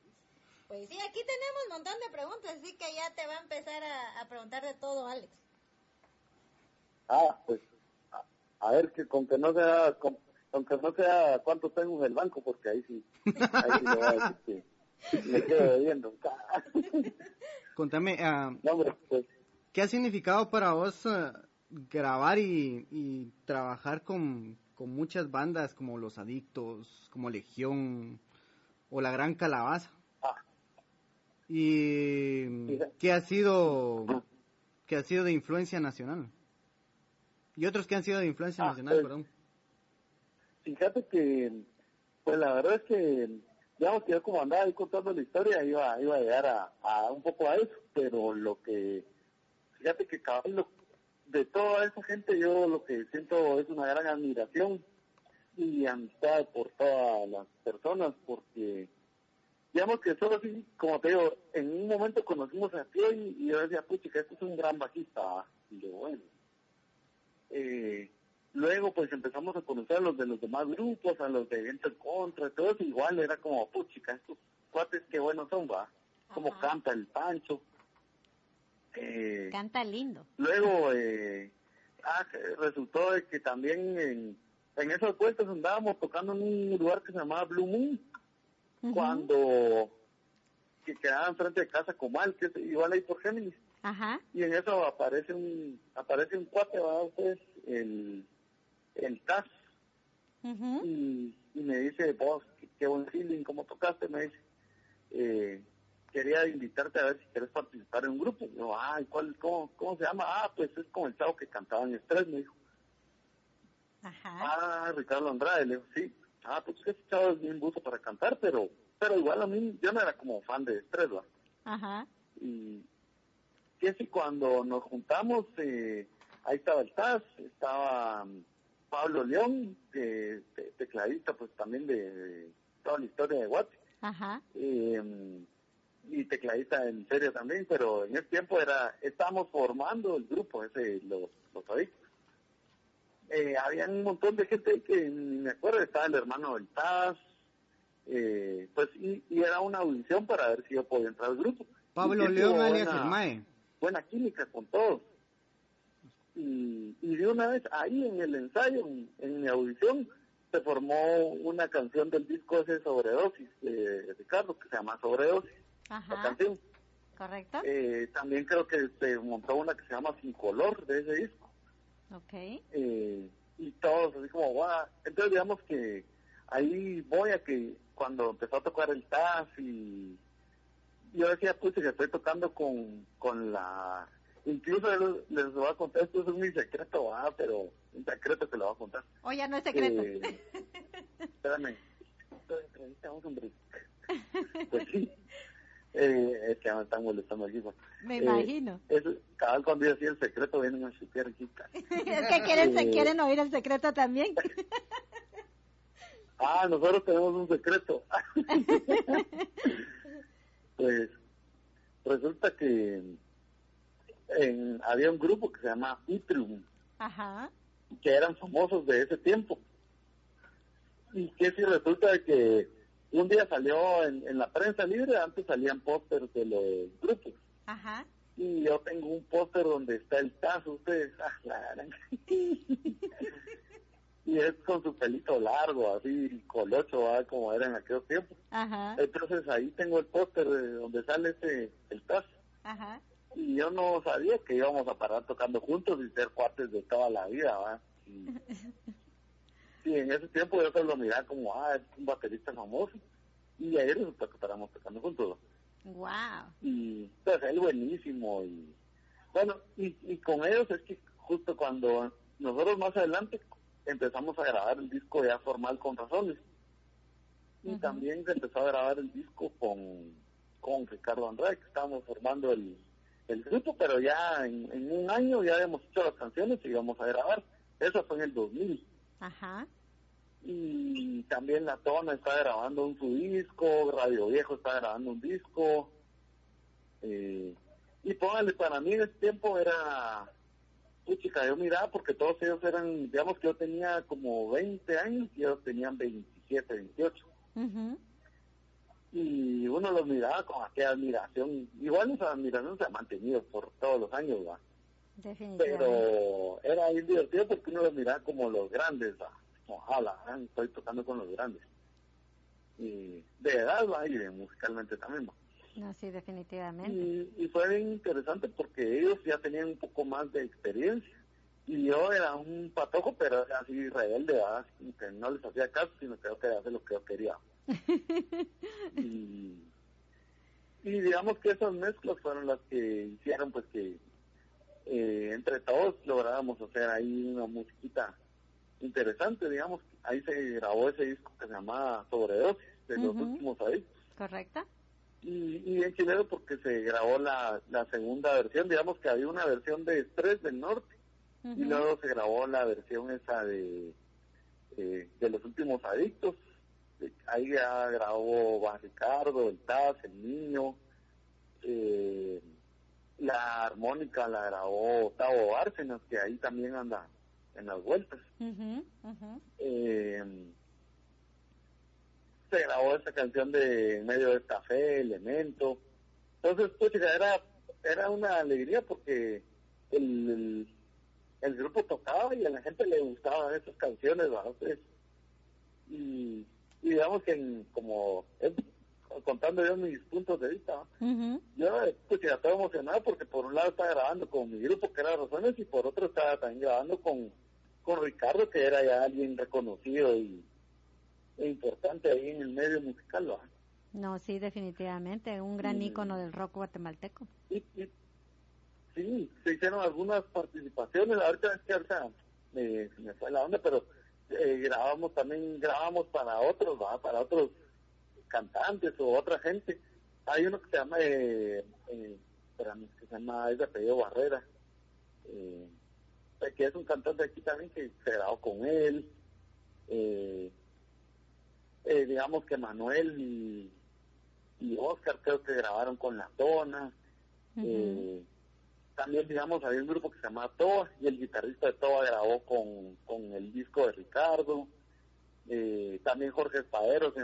Pues sí, aquí tenemos un montón de preguntas, así que ya te va a empezar a, preguntar de todo, Alex. Ah, pues, a, ver, que con que no sea, aunque no sea cuánto tengo en el banco, porque ahí sí, ahí sí le voy a decir que me quedo viendo. Contame, uh, pues, ¿qué ha significado para vos uh, grabar y, y trabajar con, con muchas bandas como Los Adictos, como Legión o La Gran Calabaza? Ah. ¿Y qué ha sido qué ha sido de influencia nacional? Y otros que han sido de influencia ah, nacional, pues, perdón. Fíjate que, pues la verdad es que, digamos que yo como andaba ahí contando la historia, iba, iba a llegar a, un poco a eso, pero lo que, fíjate que de toda esa gente yo lo que siento es una gran admiración y amistad por todas las personas, porque digamos que solo así, como te digo, en un momento conocimos a ti y, yo decía, pucha, que este es un gran bajista, y yo, bueno, eh, Luego pues empezamos a conocer a los de los demás grupos, a los de Viento en Contra, todo eso igual era como, puchica, estos cuates qué buenos son, va. Como canta el Pancho. Eh, canta lindo. Luego, eh, ah, resultó de que también en, en esos puestos andábamos tocando en un lugar que se llamaba Blue Moon, cuando que quedaba enfrente de Casa Comal, que es igual ahí por Géminis. Ajá. Y en eso aparece un aparece un cuate, va, pues, el el TAS. y, me dice, vos, qué, buen feeling, ¿cómo tocaste? Me dice, eh, quería invitarte a ver si quieres participar en un grupo. Y yo, ay, ¿cuál, cómo, ¿cómo se llama? Ah, pues es como el chavo que cantaba en Estrés, me dijo. Ajá. Ah, Ricardo Andrade, le digo, sí. Ah, pues ese chavo es bien buzo para cantar, pero pero igual a mí, yo no era como fan de Estrés, ¿va? Ajá. Y que si cuando nos juntamos, eh, ahí estaba el TAS, estaba Pablo León, de, tecladista pues también de, toda la historia de Watt. Ajá. Eh, y tecladista en serio también, pero en ese tiempo era, estábamos formando el grupo ese, los, los adictos. Eh, había un montón de gente que ni me acuerdo, estaba el hermano del Taz, eh, pues y, era una audición para ver si yo podía entrar al grupo. Pablo León alias el Mae. Buena química con todos y, de una vez ahí en el ensayo, en, mi audición, se formó una canción del disco ese Sobredosis de Ricardo, que se llama Sobredosis, Ajá. la canción. Correcto. Eh, también creo que se montó una que se llama Sin Color de ese disco. Ok. Eh, y todos así como, guau. Entonces digamos que ahí voy a que cuando empezó a tocar el Taz y yo decía, pues que estoy tocando con, con la Incluso les, voy a contar, esto es un secreto, ah, pero un secreto que lo voy a contar. O ya no es secreto. Eh, espérame, un Pues sí, eh, es que me están molestando aquí. Me imagino. Es, cada vez cuando yo decía el secreto vienen a aquí. es que quieren, eh, quieren oír el secreto también. ah, nosotros tenemos un secreto. pues resulta que en, había un grupo que se llama Itrium, que eran famosos de ese tiempo. Y que si resulta de que un día salió en, la prensa libre, antes salían pósters de los grupos. Y yo tengo un póster donde está el tazo, ustedes, ah, y es con su pelito largo, así colocho, como era en aquellos tiempos. Entonces ahí tengo el póster donde sale ese el tazo. Ajá y yo no sabía que íbamos a parar tocando juntos y ser cuates de toda la vida, ¿va? Y, en ese tiempo yo solo miraba como, ah, es un baterista famoso. Y ahí resultó que paramos tocando juntos. Wow. Y pues él buenísimo y Bueno, y, y con ellos es que justo cuando nosotros más adelante empezamos a grabar el disco ya formal con razones. Y también se empezó a grabar el disco con, con Ricardo Andrade, que estábamos formando el, el grupo, pero ya en, en, un año ya habíamos hecho las canciones y íbamos a grabar. Eso fue en el 2000. Ajá. Y también La Tona está grabando un su disco, Radio Viejo está grabando un disco. Eh, y póngale, para mí en ese tiempo era, chica, yo miraba porque todos ellos eran, digamos que yo tenía como 20 años y ellos tenían 27, 28. Y uno los miraba con aquella admiración. Igual esa admiración se ha mantenido por todos los años, ¿va? Pero era bien divertido porque uno los miraba como los grandes, ¿va? Ojalá, estoy tocando con los grandes. Y de edad, ¿va? Y musicalmente también, ¿va? No, sí, definitivamente. Y, fue bien interesante porque ellos ya tenían un poco más de experiencia. Y yo era un patojo, pero así rebelde, ¿verdad? que no les hacía caso, sino que yo quería hacer lo que yo quería. Y, y digamos que esas mezclas fueron las que hicieron pues que eh, entre todos lográramos hacer ahí una musiquita interesante, digamos. Ahí se grabó ese disco que se llamaba Sobredosis, de los últimos adictos. Correcto y, y en chileno porque se grabó la, la segunda versión, digamos que había una versión de Estrés del Norte y luego se grabó la versión esa de, eh, de los últimos adictos, ahí ya grabó Ricardo, el Taz, el Niño, eh, la armónica la grabó Tavo Bárcenas, que ahí también anda en las vueltas. Eh, se grabó esa canción de medio de café, Elemento. Entonces, pues era, era una alegría porque el, el, grupo tocaba y a la gente le gustaban esas canciones, ¿verdad? Pues, y, digamos que como contando yo mis puntos de vista, yo pues ya estaba emocionado porque por un lado estaba grabando con mi grupo que era Razones y por otro estaba también grabando con, con Ricardo que era ya alguien reconocido y importante ahí en el medio musical. ¿no? No, sí, definitivamente, un gran ícono del rock guatemalteco. Sí, sí, se hicieron algunas participaciones, ahorita es que ahorita me, me fue la onda, pero eh, grabamos también, grabamos para otros, ¿va? para otros cantantes o otra gente. Hay uno que se llama, eh, eh, que se llama, es de apellido Barrera, eh, que es un cantante aquí también que se grabó con él. Eh, eh, digamos que Manuel y, y, Oscar creo que grabaron con La Tona. Eh, también, digamos, había un grupo que se llama Toa y el guitarrista de Toa grabó con, con el disco de Ricardo. Eh, también Jorge Espaderos,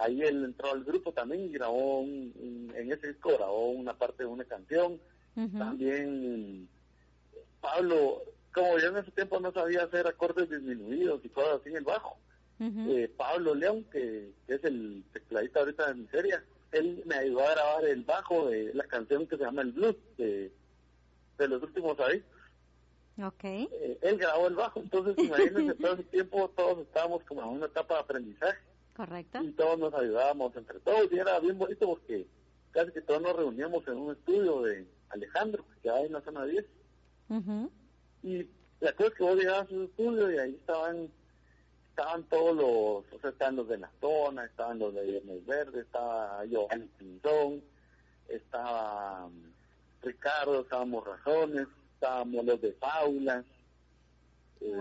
ahí él entró al grupo también y grabó en ese disco grabó una parte de una canción. También Pablo, como yo en ese tiempo no sabía hacer acordes disminuidos y cosas así en el bajo, eh, Pablo León, que, es el tecladista ahorita de Miseria, él me ayudó a grabar el bajo de la canción que se llama El Blues, de, de los últimos ahí. Okay. Eh, él grabó el bajo, entonces imagínense, todo ese tiempo todos estábamos como en una etapa de aprendizaje. Correcto. Y todos nos ayudábamos entre todos y era bien bonito porque casi que todos nos reuníamos en un estudio de Alejandro, que hay en la zona 10. Y la cosa es que vos llegabas a su estudio y ahí estaban estaban todos los, o sea, estaban los de la zona, estaban los de Viernes Verde, estaba Giovanni Pinzón, estaba Ricardo, estábamos Razones, estábamos los de Faulas. Eh,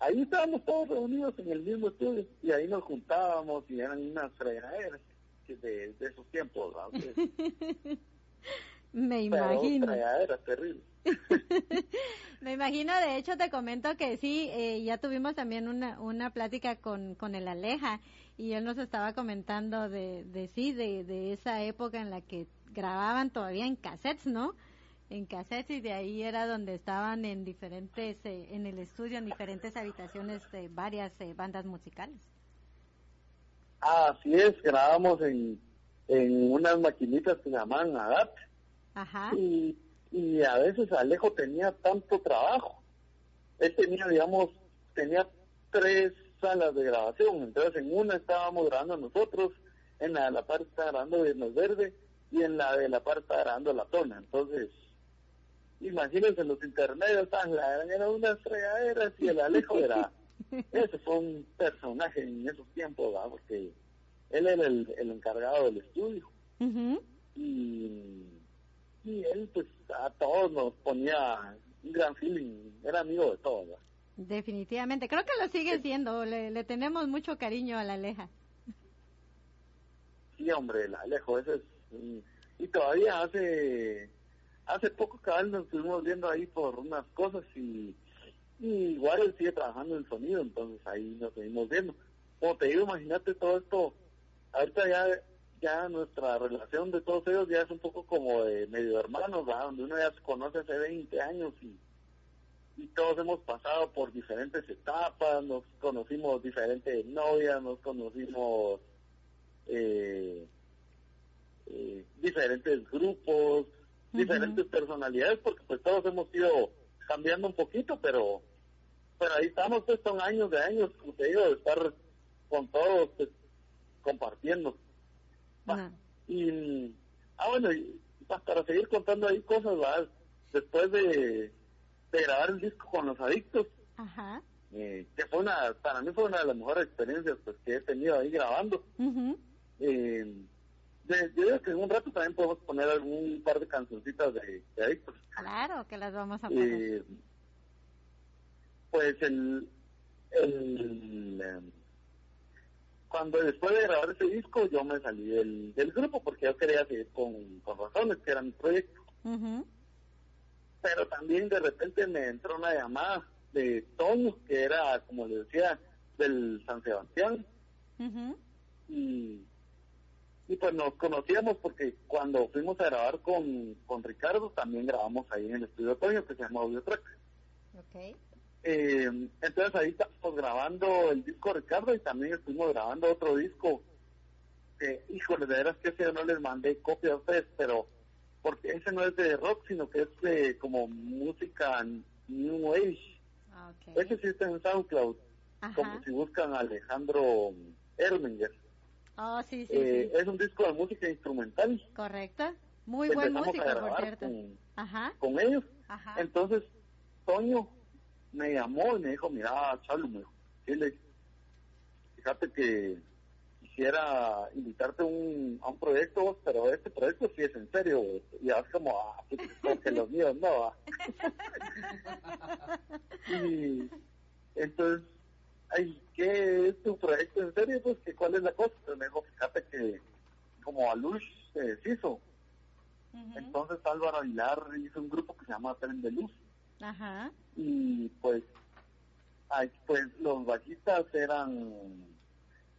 ahí estábamos todos reunidos en el mismo estudio y ahí nos juntábamos y eran unas fregaderas de, de esos tiempos. Me imagino. Fregaderas terribles. Me imagino, de hecho te comento que sí, eh, ya tuvimos también una, una plática con, con el Aleja y él nos estaba comentando de, de sí, de, de esa época en la que grababan todavía en cassettes, ¿no? En cassettes y de ahí era donde estaban en diferentes, eh, en el estudio, en diferentes habitaciones de varias eh, bandas musicales. Así es, grabamos en, en unas maquinitas que se llamaban ADAT. Ajá. Y y a veces Alejo tenía tanto trabajo. Él tenía, digamos, tenía tres salas de grabación, entonces en una estábamos grabando nosotros, en la de la parte está grabando Viernes Verde y en la de la parte grabando La Tona, entonces imagínense los intermedios, la eran unas fregaderas y el Alejo era, ese fue un personaje en esos tiempos, porque él era el, el encargado del estudio. y, y él pues a todos nos ponía un gran feeling, era amigo de todos. Definitivamente, creo que lo sigue siendo, le, le tenemos mucho cariño a la Aleja. Sí, hombre, el Alejo, ese es... Y todavía hace hace poco cabal nos estuvimos viendo ahí por unas cosas y, igual él sigue trabajando en sonido, entonces ahí nos seguimos viendo. Como te digo, imagínate todo esto, ahorita ya ya nuestra relación de todos ellos ya es un poco como de medio hermanos, donde uno ya se conoce hace 20 años y, y todos hemos pasado por diferentes etapas, nos conocimos diferentes novias, nos conocimos eh, eh, diferentes grupos, diferentes personalidades, porque pues todos hemos ido cambiando un poquito, pero pero ahí estamos, pues son años de años, como te digo, de estar con todos, pues, compartiendo. Y, ah, bueno, y, para seguir contando ahí cosas, ¿verdad? después de, de grabar el disco con los adictos, eh, que fue una, para mí fue una de las mejores experiencias pues que he tenido ahí grabando. eh, yo creo que en un rato también podemos poner algún par de cancioncitas de, de adictos. Claro, que las vamos a poner. Eh, pues el, el em, cuando después de grabar ese disco yo me salí del, del grupo porque yo quería seguir con, con razones que era mi proyecto pero también de repente me entró una llamada de Toño que era como le decía del San Sebastián y y pues nos conocíamos porque cuando fuimos a grabar con, con Ricardo también grabamos ahí en el estudio Toño que se llama Audio Track. Okay. Eh, entonces ahí estamos grabando el disco Ricardo y también estuvimos grabando otro disco que, híjole, de veras que ese no les mandé copia a ustedes, pero porque ese no es de rock, sino que es de como música New Age. Ah, ese sí está en SoundCloud, como si buscan a Alejandro Erminger. Oh, sí, sí, eh, Es un disco de música instrumental. Correcto. Muy buen músico, por cierto. Con, con ellos. Entonces, Toño me llamó y me dijo, mira, Charlo, me dijo, fíjate que quisiera invitarte un, a un proyecto, pero este proyecto sí es en serio. Y es como, ah, porque los míos no. y entonces ay, ¿qué es tu proyecto en serio? Pues, que ¿cuál es la cosa? me dijo, fíjate que como Alush se deshizo. Entonces Álvaro Aguilar hizo un grupo que se llama Tren de Luz. Ajá. Y pues, ay, pues los bajistas eran,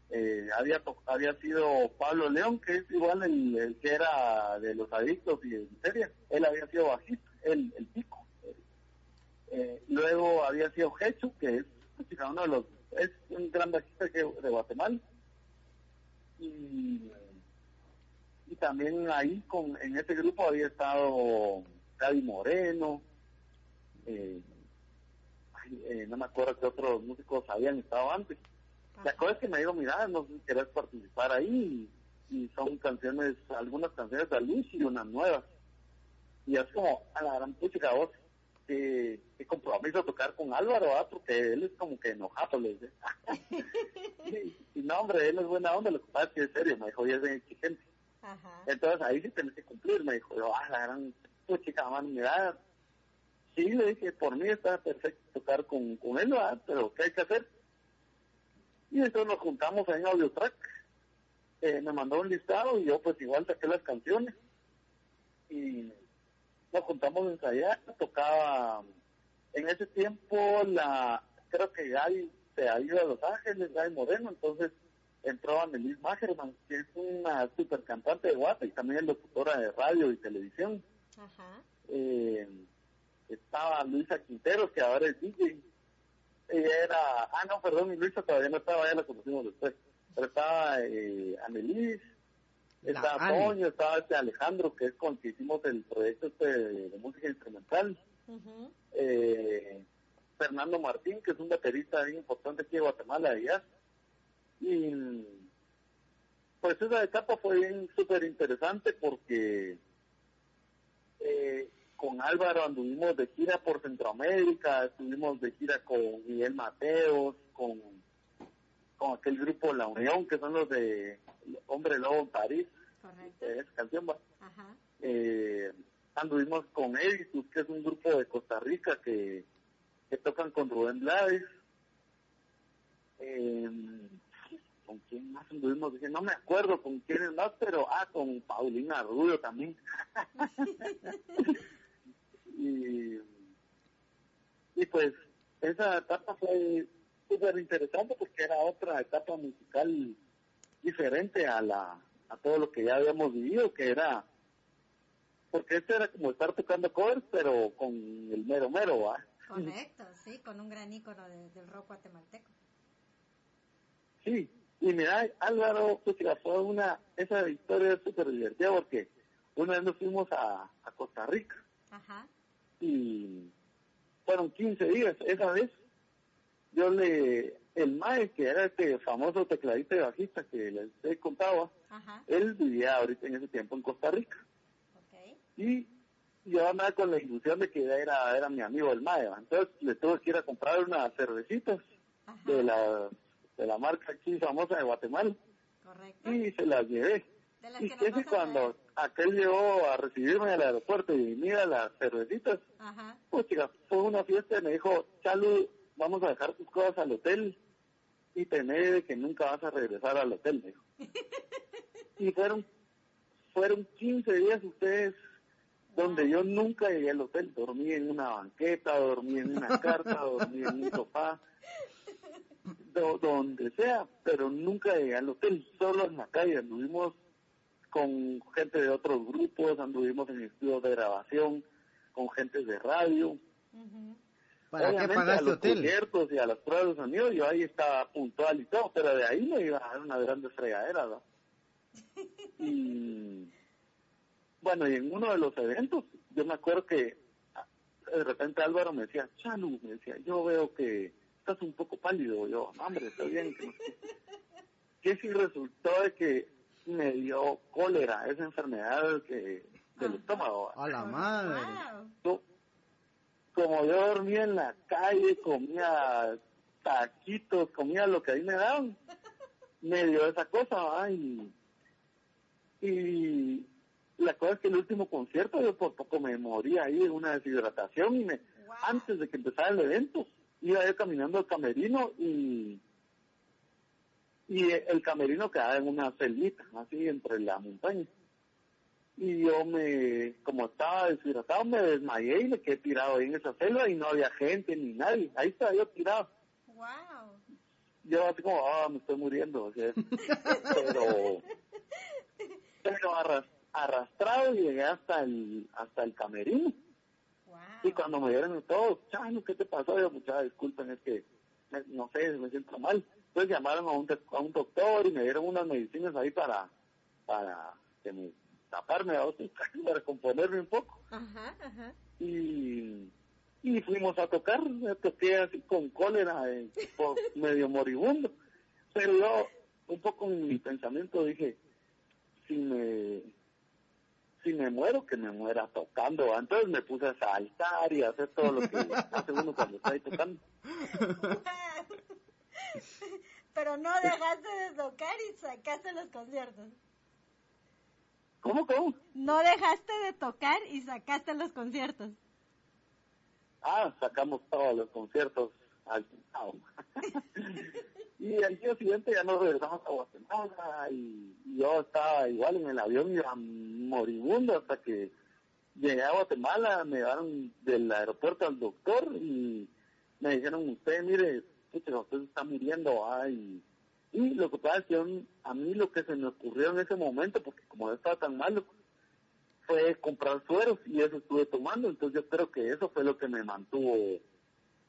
eh, había había sido Pablo León, que es igual el, que era de los adictos y en serie. Él había sido bajista, el, el pico. Eh, luego había sido Hecho, que es pues, uno de los es un gran bajista de Guatemala. Y, y también ahí con en ese grupo había estado Gaby Moreno, eh, eh, no me acuerdo qué otros músicos habían estado antes. La cosa es que me digo, mira, no querés participar ahí y, son canciones, algunas canciones de luz y unas nuevas. Y es como, a la gran puchica voz, que, que compromiso tocar con Álvaro, porque él es como que enojado, le dice. y, no, hombre, él es buena onda, lo que pasa es que es serio, me dijo, y es exigente. Entonces ahí sí tenés que cumplir, me dijo, yo, ah, la gran chica, man, mira, sí, le dije, por mí está perfecto tocar con, con él, pero ¿qué hay que hacer? Y entonces nos juntamos en Audio Track, eh, me mandó un listado y yo pues igual saqué las canciones. Y nos juntamos a ensayar, tocaba en ese tiempo la creo que Gaby se ha ido a Los Ángeles, Gaby Moreno, entonces entró Annelise Magerman, que es una super cantante de guapa y también es locutora de radio y televisión. Eh, estaba Luisa Quintero, que ahora es DJ. Ella era, ah no, perdón, Luisa todavía no estaba, ya la conocimos después. Pero estaba eh, Annelise, estaba Toño, estaba este Alejandro, que es con que hicimos el proyecto este de, música instrumental. eh, Fernando Martín, que es un baterista bien importante aquí de Guatemala, ya. Y pues esa etapa fue bien súper interesante porque eh, con Álvaro anduvimos de gira por Centroamérica, estuvimos de gira con Miguel Mateos, con, con aquel grupo La Unión, que son los de Hombre Lobo en París. Correcto. Es canción. Ajá. Eh, anduvimos con Editus, que es un grupo de Costa Rica que, que tocan con Rubén Blades. Eh, ¿Con quién más anduvimos? Dije, no me acuerdo con quién es más, pero ah, con Paulina Rubio también. y, y pues esa etapa fue súper interesante porque era otra etapa musical diferente a la a todo lo que ya habíamos vivido, que era porque este era como estar tocando covers, pero con el mero mero, ¿va? Correcto, sí, con un gran ícono de- del rock guatemalteco. Sí, y mira, Álvaro, pues fue una, esa historia es súper divertida porque una vez nos fuimos a, a Costa Rica Ajá. y fueron 15 días. Esa vez yo le, el Mae, que era este famoso tecladista y bajista que les he contado, Ajá. él vivía ahorita en ese tiempo en Costa Rica. Y yo andaba con la ilusión de que era, era mi amigo el Mae. Entonces le tuve que ir a comprar unas cervecitas Ajá. de la, de la marca aquí famosa de Guatemala Correcto. y se las llevé. De las Y que que cuando aquel llegó a recibirme al aeropuerto y mira las cervecitas, Ajá. pues chica, fue una fiesta y me dijo, Chalu, vamos a dejar tus cosas al hotel y tener de que nunca vas a regresar al hotel, me dijo. y fueron, fueron 15 días ustedes donde yo nunca llegué al hotel, dormí en una banqueta, dormí en una carta, dormí en un sofá, do- donde sea, pero nunca llegué al hotel, solo en la calle, anduvimos con gente de otros grupos, anduvimos en estudios de grabación, con gente de radio, Ujú. ¿Para qué Obviamente, a pagaste los hotel? conciertos y a las pruebas de sonido, yo ahí estaba puntual y todo, pero de ahí me iba a dar una grande fregadera, ¿no? Y bueno, y en uno de los eventos, yo me acuerdo que ah, de repente Álvaro me decía, Chalu, me decía, yo veo que estás un poco pálido. Yo, "No, hombre, está bien. Que, no sé". que sí resultó de que me dio cólera, esa enfermedad que del Ajá. estómago. A la madre. Wow. Como yo dormía en la calle, comía taquitos, comía lo que ahí me daban, me dio esa cosa. Y, y la cosa es que el último concierto yo por poco me moría ahí de una deshidratación y me, Wow. antes de que empezara el evento, iba yo caminando al camerino y y el camerino quedaba en una celita, así entre la montaña. Y yo me, como estaba deshidratado, me desmayé y me quedé tirado ahí en esa selva y no había gente ni nadie. Ahí estaba yo tirado. Wow. Yo así como, ah, me estoy muriendo. o sea, pero, pero arras- arrastrado llegué hasta el, hasta el camerino. Wow. Y cuando me dieron todo, Chano, ¿qué te pasó? Yo, muchachos, disculpen, es que, me- no sé, me siento mal. Entonces llamaron a un, a un doctor y me dieron unas medicinas ahí para, para que me taparme a otro, para componerme un poco. Ajá, ajá. Y, y fuimos a tocar, me toqué así con cólera, eh, por medio moribundo. Pero yo, un poco en mi pensamiento dije, si me si me muero, que me muera tocando. Entonces me puse a saltar y a hacer todo lo que hace uno cuando está ahí tocando. Pero no dejaste de tocar y sacaste los conciertos. ¿Cómo, cómo? No dejaste de tocar y sacaste los conciertos. Ah, sacamos todos los conciertos al y al día siguiente ya nos regresamos a Guatemala y, y yo estaba igual en el avión iba moribundo hasta que llegué a Guatemala, me llevaron del aeropuerto al doctor y me dijeron, usted mire, usted se está muriendo, ay. Y lo que pasa es que a mí lo que se me ocurrió en ese momento, porque como yo estaba tan malo, fue comprar sueros y eso estuve tomando, entonces yo creo que eso fue lo que me mantuvo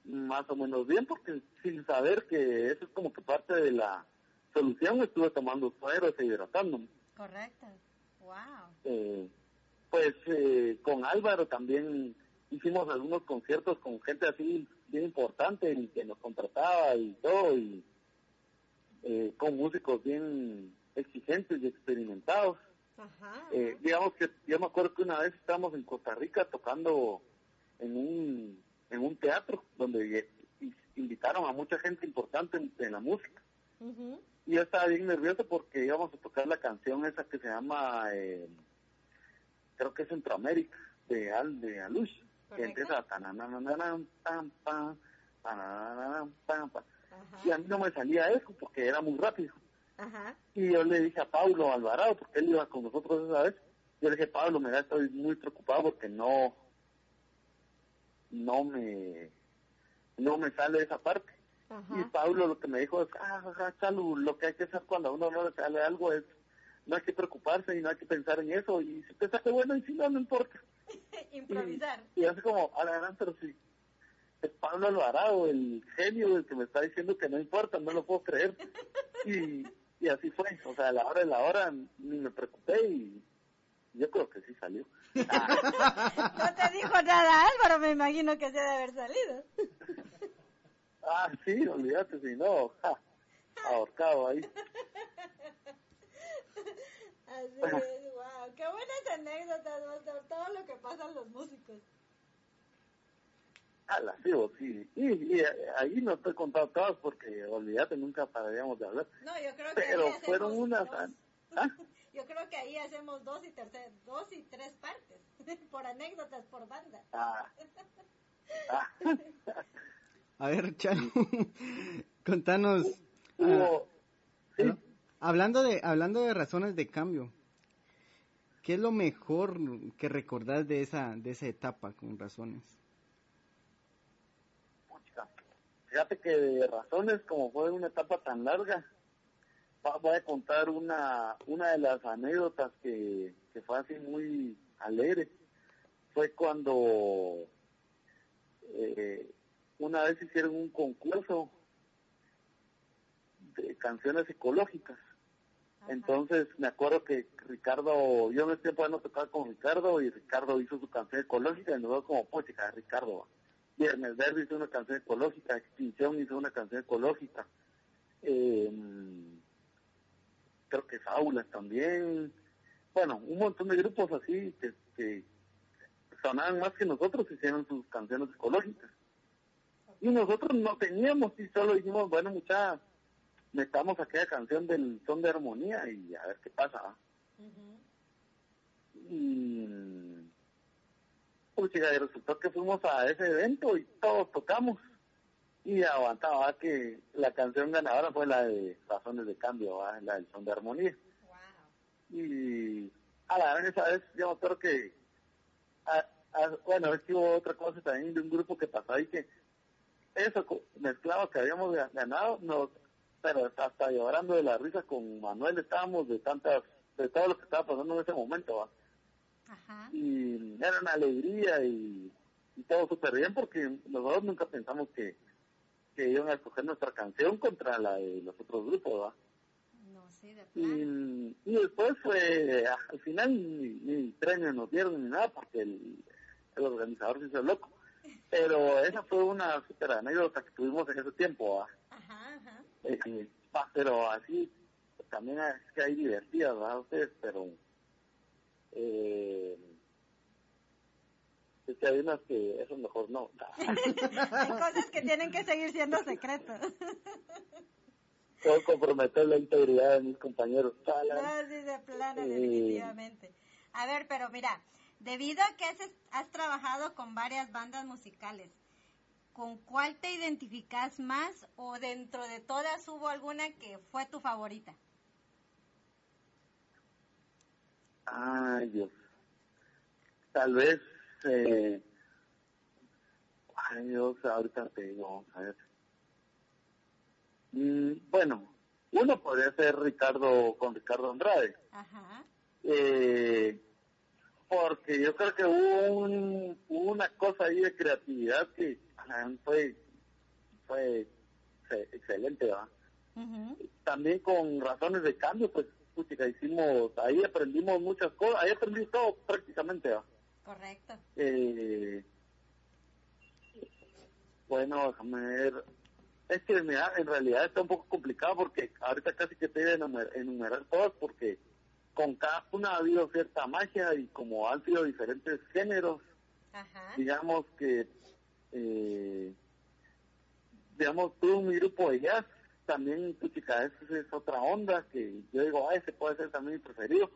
más o menos bien, porque sin saber que eso es como que parte de la solución, estuve tomando sueros e hidratándome. Correcto. Wow. Eh, pues eh, con Álvaro también hicimos algunos conciertos con gente así bien importante y que nos contrataba y todo, y eh, con músicos bien exigentes y experimentados. Eh, digamos que yo me acuerdo que una vez estábamos en Costa Rica tocando en un, en un teatro donde invitaron a mucha gente importante en, la música. Y yo estaba bien nervioso porque íbamos a tocar la canción esa que se llama, eh, creo que es Centroamérica, de Al de Alush, que empieza y a mí no me salía eso porque era muy rápido. Y yo le dije a Pablo Alvarado, porque él iba con nosotros esa vez, yo le dije, Pablo, mira, estoy muy preocupado porque no, no me, no me sale esa parte. Y Pablo lo que me dijo es, ah, lo que hay que hacer cuando a uno no le sale algo es, no hay que preocuparse y no hay que pensar en eso, y si te sale bueno y si no, no importa. Improvisar. Y, así como, adelante, pero sí. Es Pablo Alvarado, el genio, el que me está diciendo que no importa, no lo puedo creer. y, y así fue, o sea, a la hora de la hora ni me preocupé y yo creo que sí salió. no te dijo nada Álvaro, me imagino que se debe haber salido. ah, sí, olvídate, si no, ahorcado ahí. Así es, wow, qué buenas anécdotas, todo lo que pasan los músicos. Ah, la sí, Y, y, ahí no estoy contando todas porque olvídate, nunca pararíamos de hablar. No, yo creo que Pero fueron unas... ¿Ah? Yo creo que ahí hacemos dos y tercer, dos y tres partes, por anécdotas, por banda. Ah. Ah. A ver, Chalo, contanos. Ah, hablando de hablando de razones de cambio, ¿qué es lo mejor que recordás de esa de esa etapa con razones? Fíjate que de razones, como fue una etapa tan larga, voy a contar una, una de las anécdotas que, que fue así muy alegre. Fue cuando eh, una vez hicieron un concurso de canciones ecológicas. Entonces me acuerdo que Ricardo, yo me estoy pudiendo tocar con Ricardo y Ricardo hizo su canción ecológica y nos como, pues Ricardo. Viernes Verde hizo una canción ecológica, Extinción hizo una canción ecológica. Eh, creo que Fábulas también, bueno, un montón de grupos así que, que sonaban más que nosotros hicieron sus canciones ecológicas. Y nosotros no teníamos y solo dijimos, bueno, mucha, metamos aquella canción del son de armonía y a ver qué pasa. Y pues resultó que fuimos a ese evento y todos tocamos y aguantaba que la canción ganadora fue la de Razones de Cambio, la del son de armonía. Y a la vez esa vez yo me acuerdo que, bueno, es que hubo otra cosa también de un grupo que pasó ahí que eso mezclado que habíamos ganado, nos, pero hasta llorando de la risa con Manuel estábamos de tantas, de todo lo que estaba pasando en ese momento. Y era una alegría y, y todo súper bien porque nosotros nunca pensamos que que iban a escoger nuestra canción contra la de los otros grupos, ¿va? No sé, de y, y, después fue, al final ni, premio nos dieron ni nada porque el, el organizador se hizo loco. Pero esa fue una super anécdota que tuvimos en ese tiempo, ¿va? Ajá, ajá. Eh, pero así, también es que hay divertidas, ¿verdad? Ustedes, pero... Eh, es que hay unas que eso mejor no. hay cosas que tienen que seguir siendo secretos. Puedo comprometer la integridad de mis compañeros. No, sí, de plano, eh. definitivamente. A ver, pero mira, debido a que has, has trabajado con varias bandas musicales, ¿con cuál te identificas más o dentro de todas hubo alguna que fue tu favorita? Ay, Dios. Tal vez este, ay Dios, ahorita te digo, a ver. Mm, bueno, uno podría ser Ricardo con Ricardo Andrade. Ajá. Eh, porque yo creo que hubo, un, una cosa ahí de creatividad que fue, fue excelente, ¿va? También con razones de cambio, pues, hicimos, ahí aprendimos muchas cosas, ahí aprendí todo prácticamente, ¿va? Correcto. Eh, bueno, déjame ver. Es que en realidad está un poco complicado porque ahorita casi que te voy a enumerar, todas porque con cada una ha habido cierta magia y como han sido diferentes géneros, digamos que, eh, digamos, tuve un grupo de jazz, también, chica, esa es otra onda que yo digo, ah, ese puede ser también mi preferido.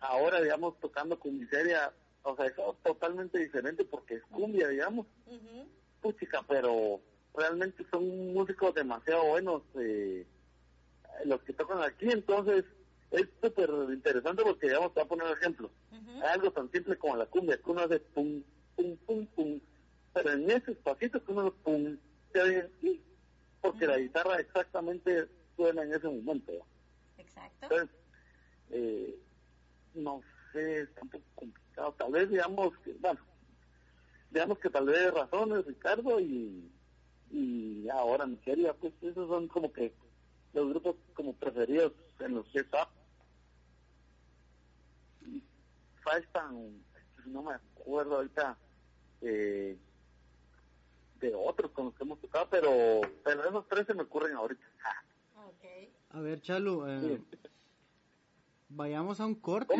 Ahora, digamos, tocando con miseria, o sea, es totalmente diferente porque es cumbia, digamos. Puchica, pero realmente son músicos demasiado buenos eh, los que tocan aquí, entonces es súper interesante porque, digamos, te voy a poner un ejemplo. Hay algo tan simple como la cumbia, que uno hace pum, pum, pum, pum, pero en ese espacito que uno pum, se oye porque la guitarra exactamente suena en ese momento. Exacto. Entonces, eh, no sé, está un poco complicado. Tal vez, digamos, que, bueno, digamos que tal vez razones, Ricardo, y, y ahora Nigeria, pues esos son como que los grupos como preferidos en los que está. Faltan, no me acuerdo ahorita, eh, de otros con los que hemos tocado, pero, pero esos tres se me ocurren ahorita. A ver, Chalo, eh, vayamos a un corte.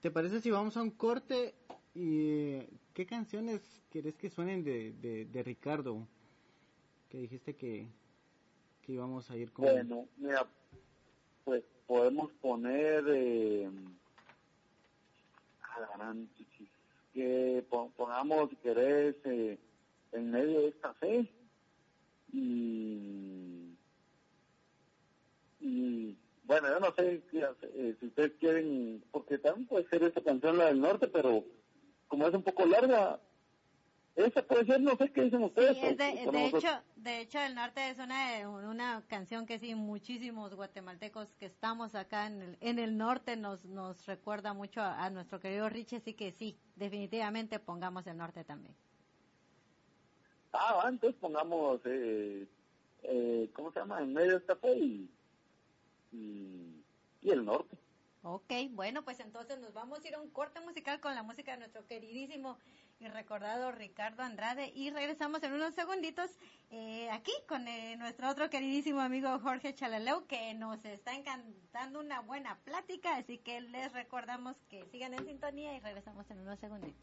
¿Te parece si vamos a un corte? ¿Y qué canciones querés que suenen de, de, Ricardo? Que dijiste que, que íbamos a ir con... Bueno, mira, pues podemos poner... Eh, a la gran que pongamos, si querés... Eh, en medio de esta fe y, y bueno, yo no sé eh, si ustedes quieren, porque también puede ser esta canción la del norte, pero como es un poco larga, esa puede ser, no sé qué dicen ustedes. Sí, de, hecho, de hecho, el norte es una, una canción que sí, muchísimos guatemaltecos que estamos acá en el, en el norte nos, nos recuerda mucho a, a nuestro querido Rich, así que sí, definitivamente pongamos el norte también. Ah, entonces pongamos, eh, eh, ¿cómo se llama? En medio de esta fe y, y, el norte. Ok, bueno, pues entonces nos vamos a ir a un corte musical con la música de nuestro queridísimo y recordado Ricardo Andrade y regresamos en unos segunditos eh, aquí con eh, nuestro otro queridísimo amigo Jorge Chalaleu que nos está encantando una buena plática, así que les recordamos que sigan en sintonía y regresamos en unos segunditos.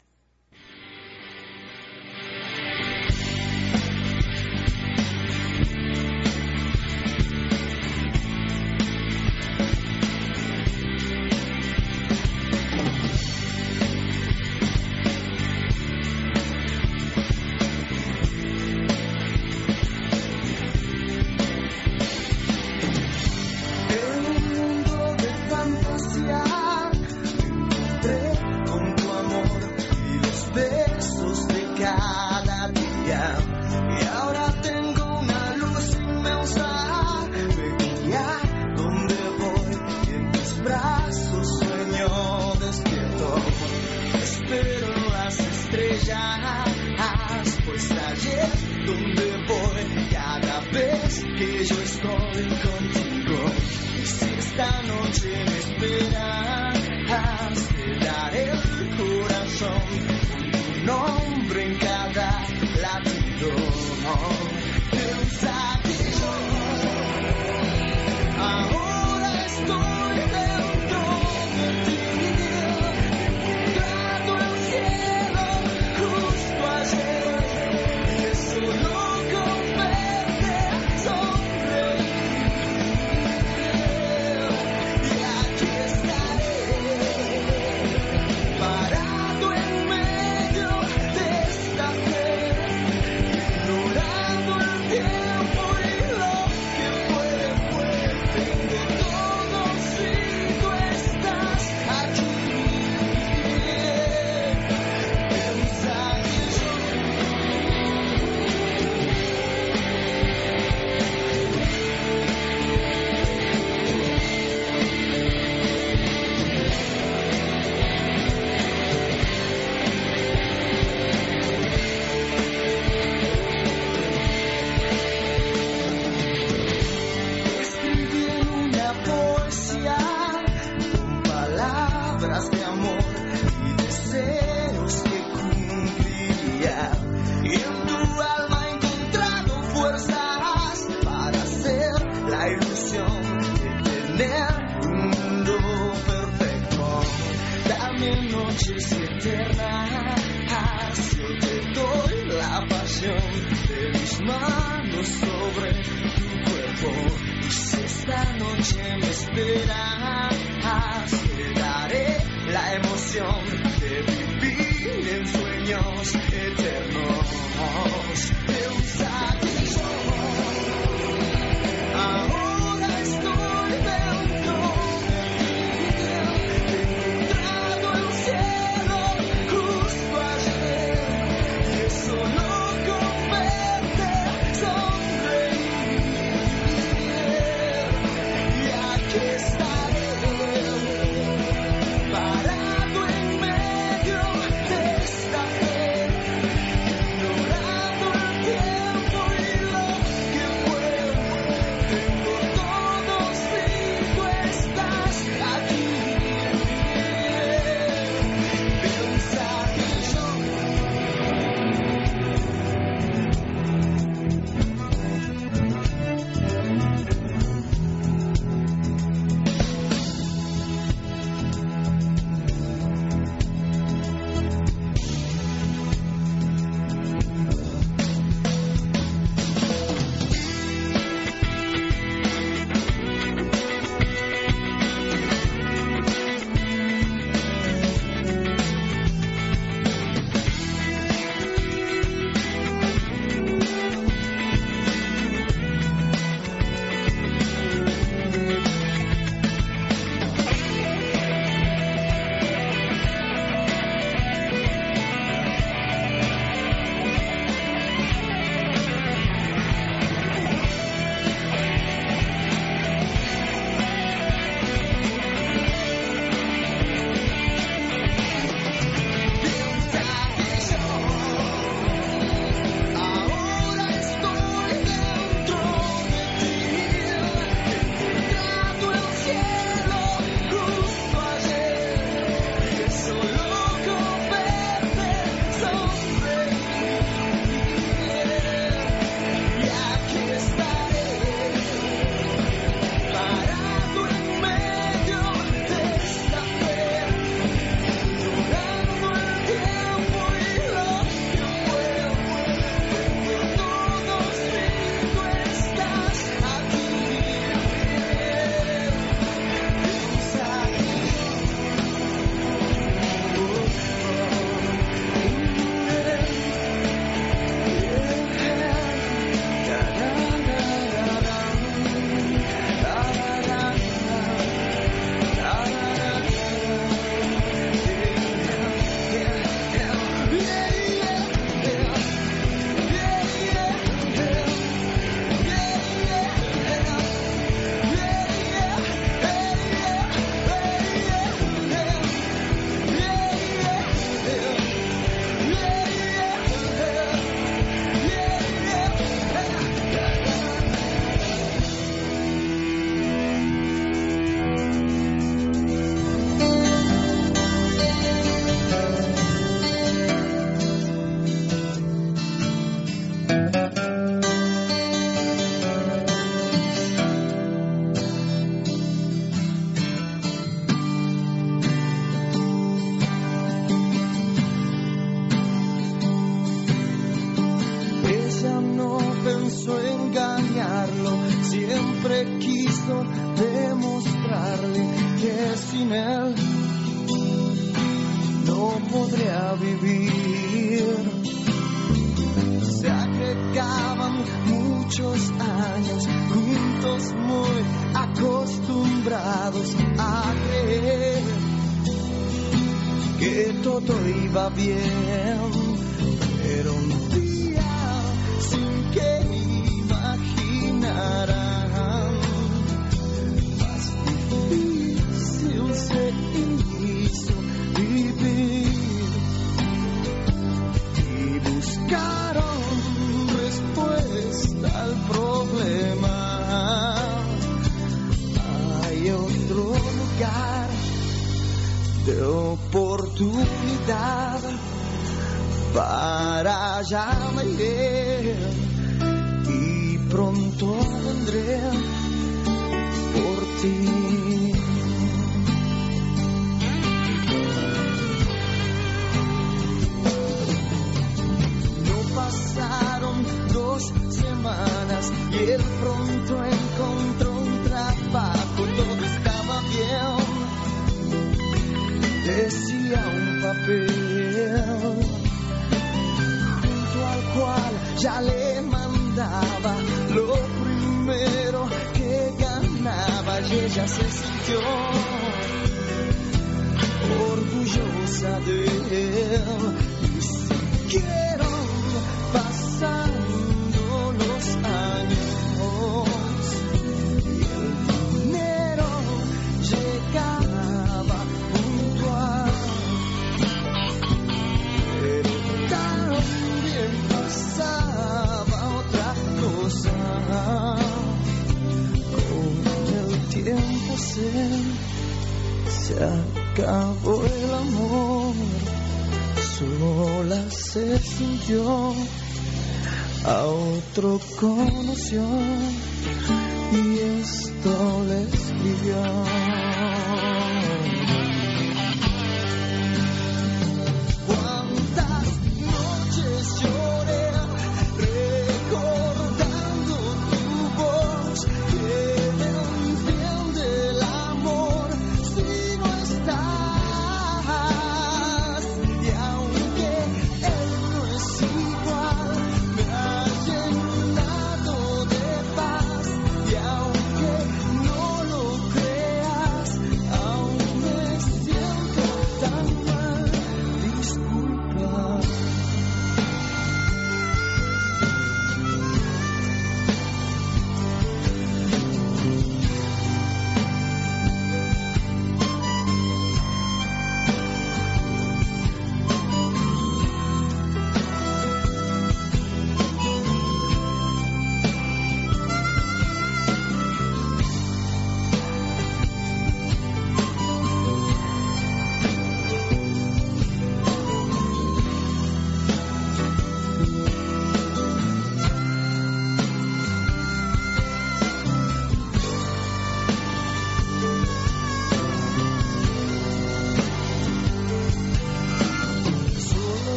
otro conoció.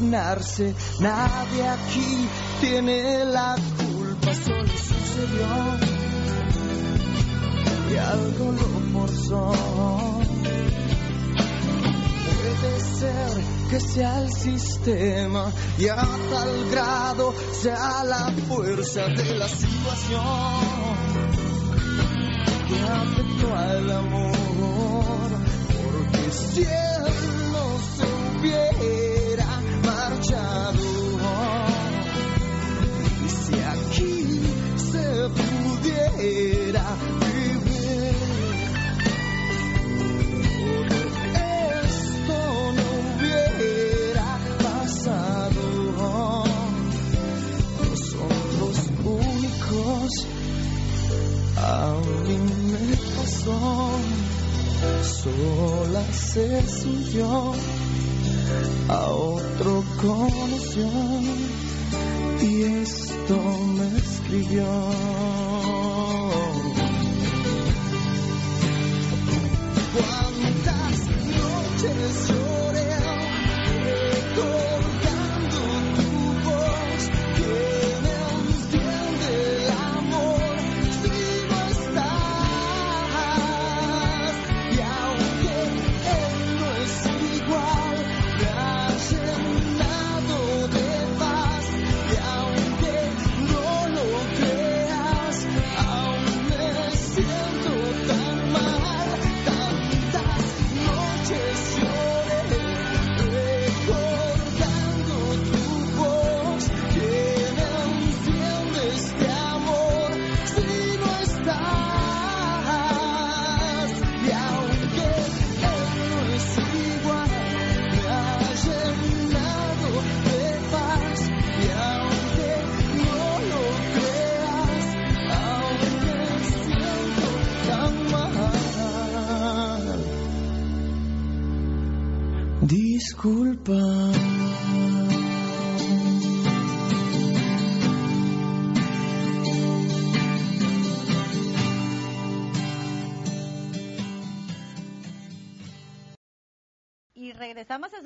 Nadie aquí tiene la culpa, solo sucedió. Y algo lo forzó. Puede ser que sea el sistema y a tal grado sea la fuerza de la situación que afectó al amor. Porque siempre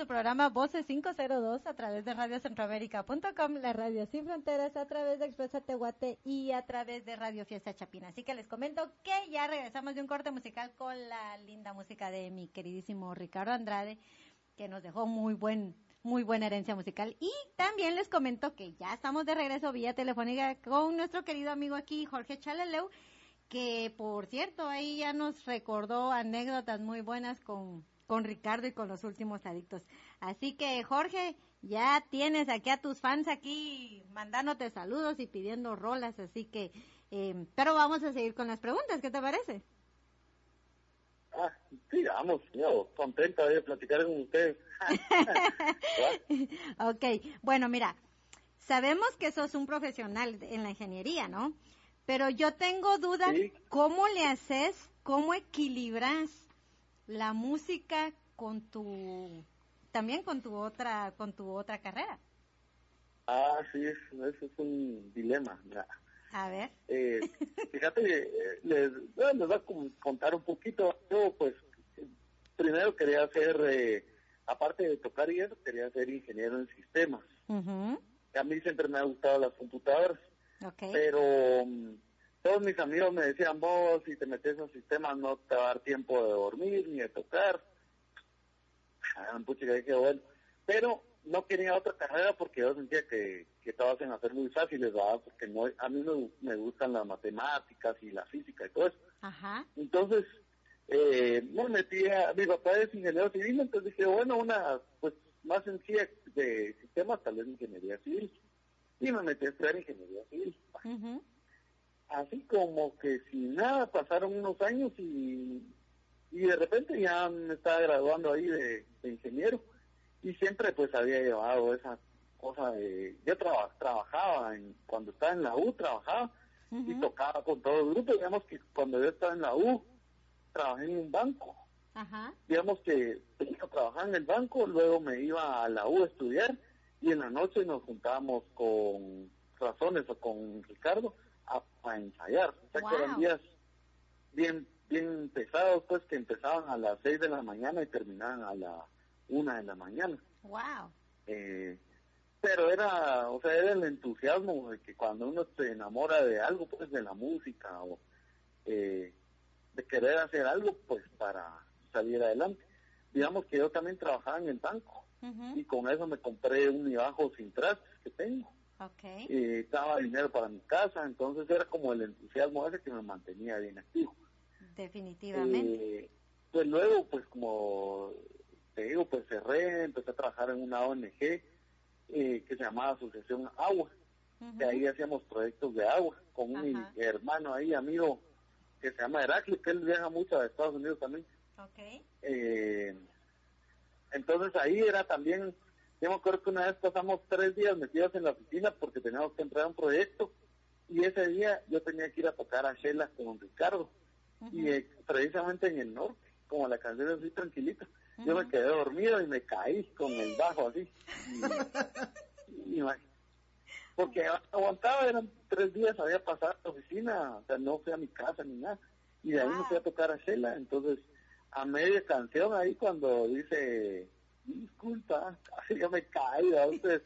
programa Voces 502 a través de radiocentroamérica.com, la radio sin fronteras, a través de Expresa Tehuate y a través de Radio Fiesta Chapina. Así que les comento que ya regresamos de un corte musical con la linda música de mi queridísimo Ricardo Andrade, que nos dejó muy buen muy buena herencia musical. Y también les comento que ya estamos de regreso vía telefónica con nuestro querido amigo aquí, Jorge Chalaleu, que por cierto, ahí ya nos recordó anécdotas muy buenas con, con Ricardo y con los últimos adictos. Así que Jorge, ya tienes aquí a tus fans aquí mandándote saludos y pidiendo rolas, así que, eh, pero vamos a seguir con las preguntas, ¿qué te parece? Ah, sí, vamos, yo contenta de platicar con ustedes. ok, bueno, mira, sabemos que sos un profesional en la ingeniería, ¿no? Pero yo tengo dudas, ¿cómo le haces, cómo equilibras la música con tu, también con tu otra, con tu otra carrera? Ah, sí, eso es un dilema. A ver. Eh, fíjate, eh, les, les voy a contar un poquito. Yo, pues, primero quería ser, eh, aparte de tocar y eso, quería ser ingeniero en sistemas. A mí siempre me ha gustado las computadoras. Pero mm, todos mis amigos me decían, vos si te metes en sistemas no te va a dar tiempo de dormir ni de tocar. Ah, pucha, dije, bueno. Pero no quería otra carrera porque yo sentía que, que todas iban a ser muy fáciles, ¿verdad? Porque no, a mí me, me gustan las matemáticas y la física y todo eso. Ajá. Entonces, eh, me metí a, mi papá es ingeniero civil, entonces dije, bueno, una pues más sencilla de sistemas, tal vez ingeniería civil y me metí a estudiar ingeniería civil. Así como que sin nada pasaron unos años y, y de repente ya me estaba graduando ahí de, ingeniero y siempre pues había llevado esa cosa de... Yo trabajaba, en, cuando estaba en la U, trabajaba y tocaba con todo el grupo. Digamos que cuando yo estaba en la U, trabajé en un banco. Digamos que trabajaba en el banco, luego me iba a la U a estudiar y en la noche nos juntábamos con Razones o con Ricardo a, ensayar. O sea que eran días bien, bien pesados, pues que empezaban a las 6 de la mañana y terminaban a la 1 de la mañana. Wow. Eh, pero era, o sea, era el entusiasmo de que cuando uno se enamora de algo, pues de la música o eh, de querer hacer algo, pues para salir adelante. Digamos que yo también trabajaba en el banco y con eso me compré un bajo sin trastes que tengo. Okay. Y estaba dinero para mi casa, entonces era como el entusiasmo ese que me mantenía bien activo. Definitivamente. Eh, pues luego, pues como te digo, pues cerré, empecé a trabajar en una ONG eh, que se llamaba Asociación Agua. De ahí hacíamos proyectos de agua con un hermano ahí, amigo, que se llama Heraclio, que él viaja mucho a Estados Unidos también. Okay. Eh, entonces ahí era también, yo me acuerdo que una vez pasamos tres días metidos en la oficina porque teníamos que entrar a un proyecto. Y ese día yo tenía que ir a tocar a Shela con Ricardo. Y eh, precisamente en el norte, como la canción así tranquilita, yo me quedé dormido y me caí con el bajo así. porque aguantaba, eran tres días, había pasado a la oficina, o sea, no fui a mi casa ni nada, y de ahí me fui a tocar a Shela, entonces a media canción ahí cuando dice disculpa, yo me caí, entonces,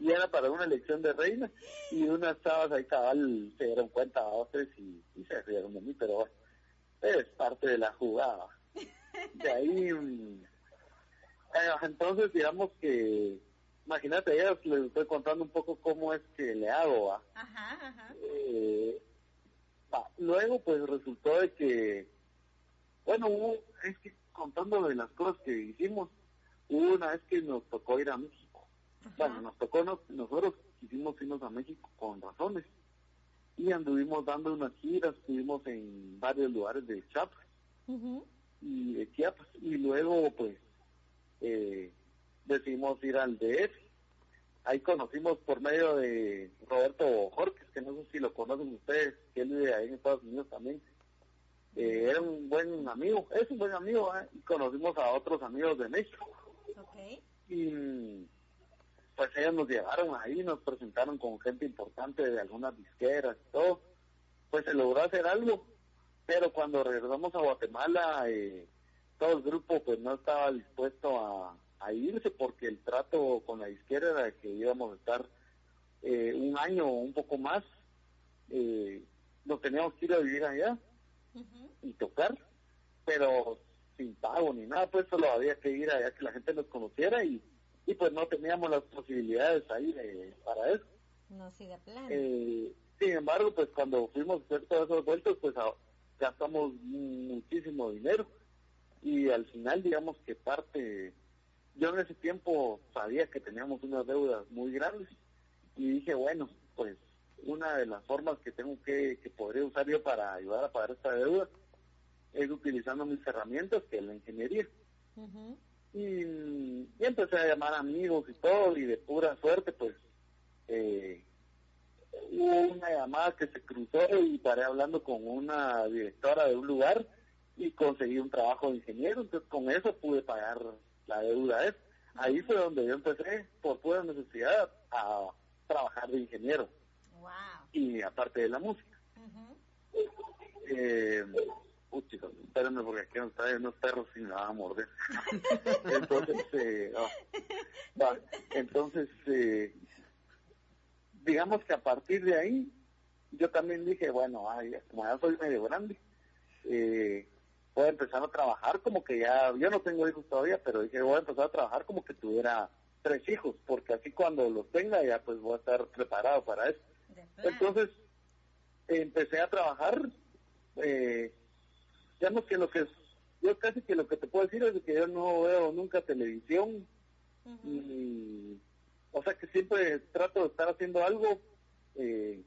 y era para una elección de reina, y unas chavas ahí cabal se dieron cuenta a otras y, se rieron de mí, pero es parte de la jugada. De ahí, mm, entonces digamos que, imagínate, ya les estoy contando un poco cómo es que le hago, eh, luego pues resultó de que bueno, es que contando de las cosas que hicimos, hubo una vez que nos tocó ir a México. Bueno, nos tocó, nosotros quisimos irnos a México con razones. Y anduvimos dando unas giras, estuvimos en varios lugares de Chiapas y de Chiapas. Y luego, pues, eh, decidimos ir al DF. Ahí conocimos por medio de Roberto Jorge, que no sé si lo conocen ustedes, que él vive ahí en Estados Unidos también eh, era un buen amigo, es un buen amigo, ¿eh? y conocimos a otros amigos de México. Y pues ellos nos llevaron ahí, nos presentaron con gente importante de algunas disqueras y todo. Pues se logró hacer algo, pero cuando regresamos a Guatemala, eh, todo el grupo pues no estaba dispuesto a, a irse porque el trato con la izquierda era que íbamos a estar eh, un año o un poco más, eh, no teníamos que ir a vivir allá y tocar, pero sin pago ni nada, pues solo había que ir allá que la gente nos conociera y, y pues no teníamos las posibilidades ahí para eso. No, sí, de plan. Eh, sin embargo, pues cuando fuimos a hacer todos esos vueltos, pues gastamos muchísimo dinero y al final digamos que parte, yo en ese tiempo sabía que teníamos unas deudas muy grandes y dije, bueno, pues una de las formas que tengo que, que podría usar yo para ayudar a pagar esta deuda es utilizando mis herramientas, que es la ingeniería. y, empecé a llamar amigos y todo, y de pura suerte, pues, eh, hubo una llamada que se cruzó y paré hablando con una directora de un lugar y conseguí un trabajo de ingeniero, entonces con eso pude pagar la deuda. Es. Ahí fue donde yo empecé, por pura necesidad, a trabajar de ingeniero. Y aparte de la música. eh, uy, chicos, espérenme porque aquí hay unos perros y me van a morder. entonces, eh, oh, entonces eh, digamos que a partir de ahí, yo también dije, bueno, ay, como ya soy medio grande, eh, voy a empezar a trabajar como que ya, yo no tengo hijos todavía, pero dije, voy a empezar a trabajar como que tuviera tres hijos, porque así cuando los tenga ya pues voy a estar preparado para eso. Entonces, empecé a trabajar, eh, digamos que lo que, yo casi que lo que te puedo decir es que yo no veo nunca televisión, y, o sea que siempre trato de estar haciendo algo eh,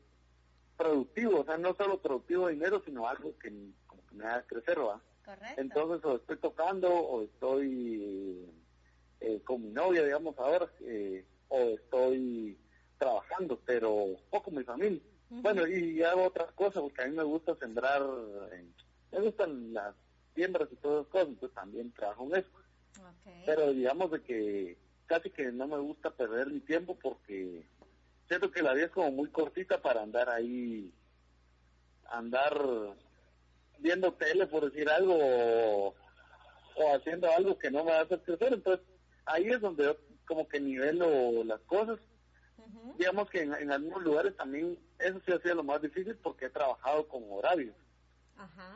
productivo, o sea, no solo productivo de dinero, sino algo que, como que me haga crecer, ¿va? Correcto. Entonces, o estoy tocando, o estoy eh, con mi novia, digamos, ahora, eh, o estoy trabajando, pero poco mi familia. Bueno, y hago otras cosas, porque a mí me gusta sembrar, me gustan las siembras y todas esas cosas, entonces también trabajo en eso. Pero digamos de que casi que no me gusta perder mi tiempo porque siento que la vida es como muy cortita para andar ahí, andar viendo tele por decir algo o, haciendo algo que no me va a hacer crecer. Entonces ahí es donde yo como que nivelo las cosas. Digamos que en, algunos lugares también eso sí ha sido lo más difícil porque he trabajado con horarios.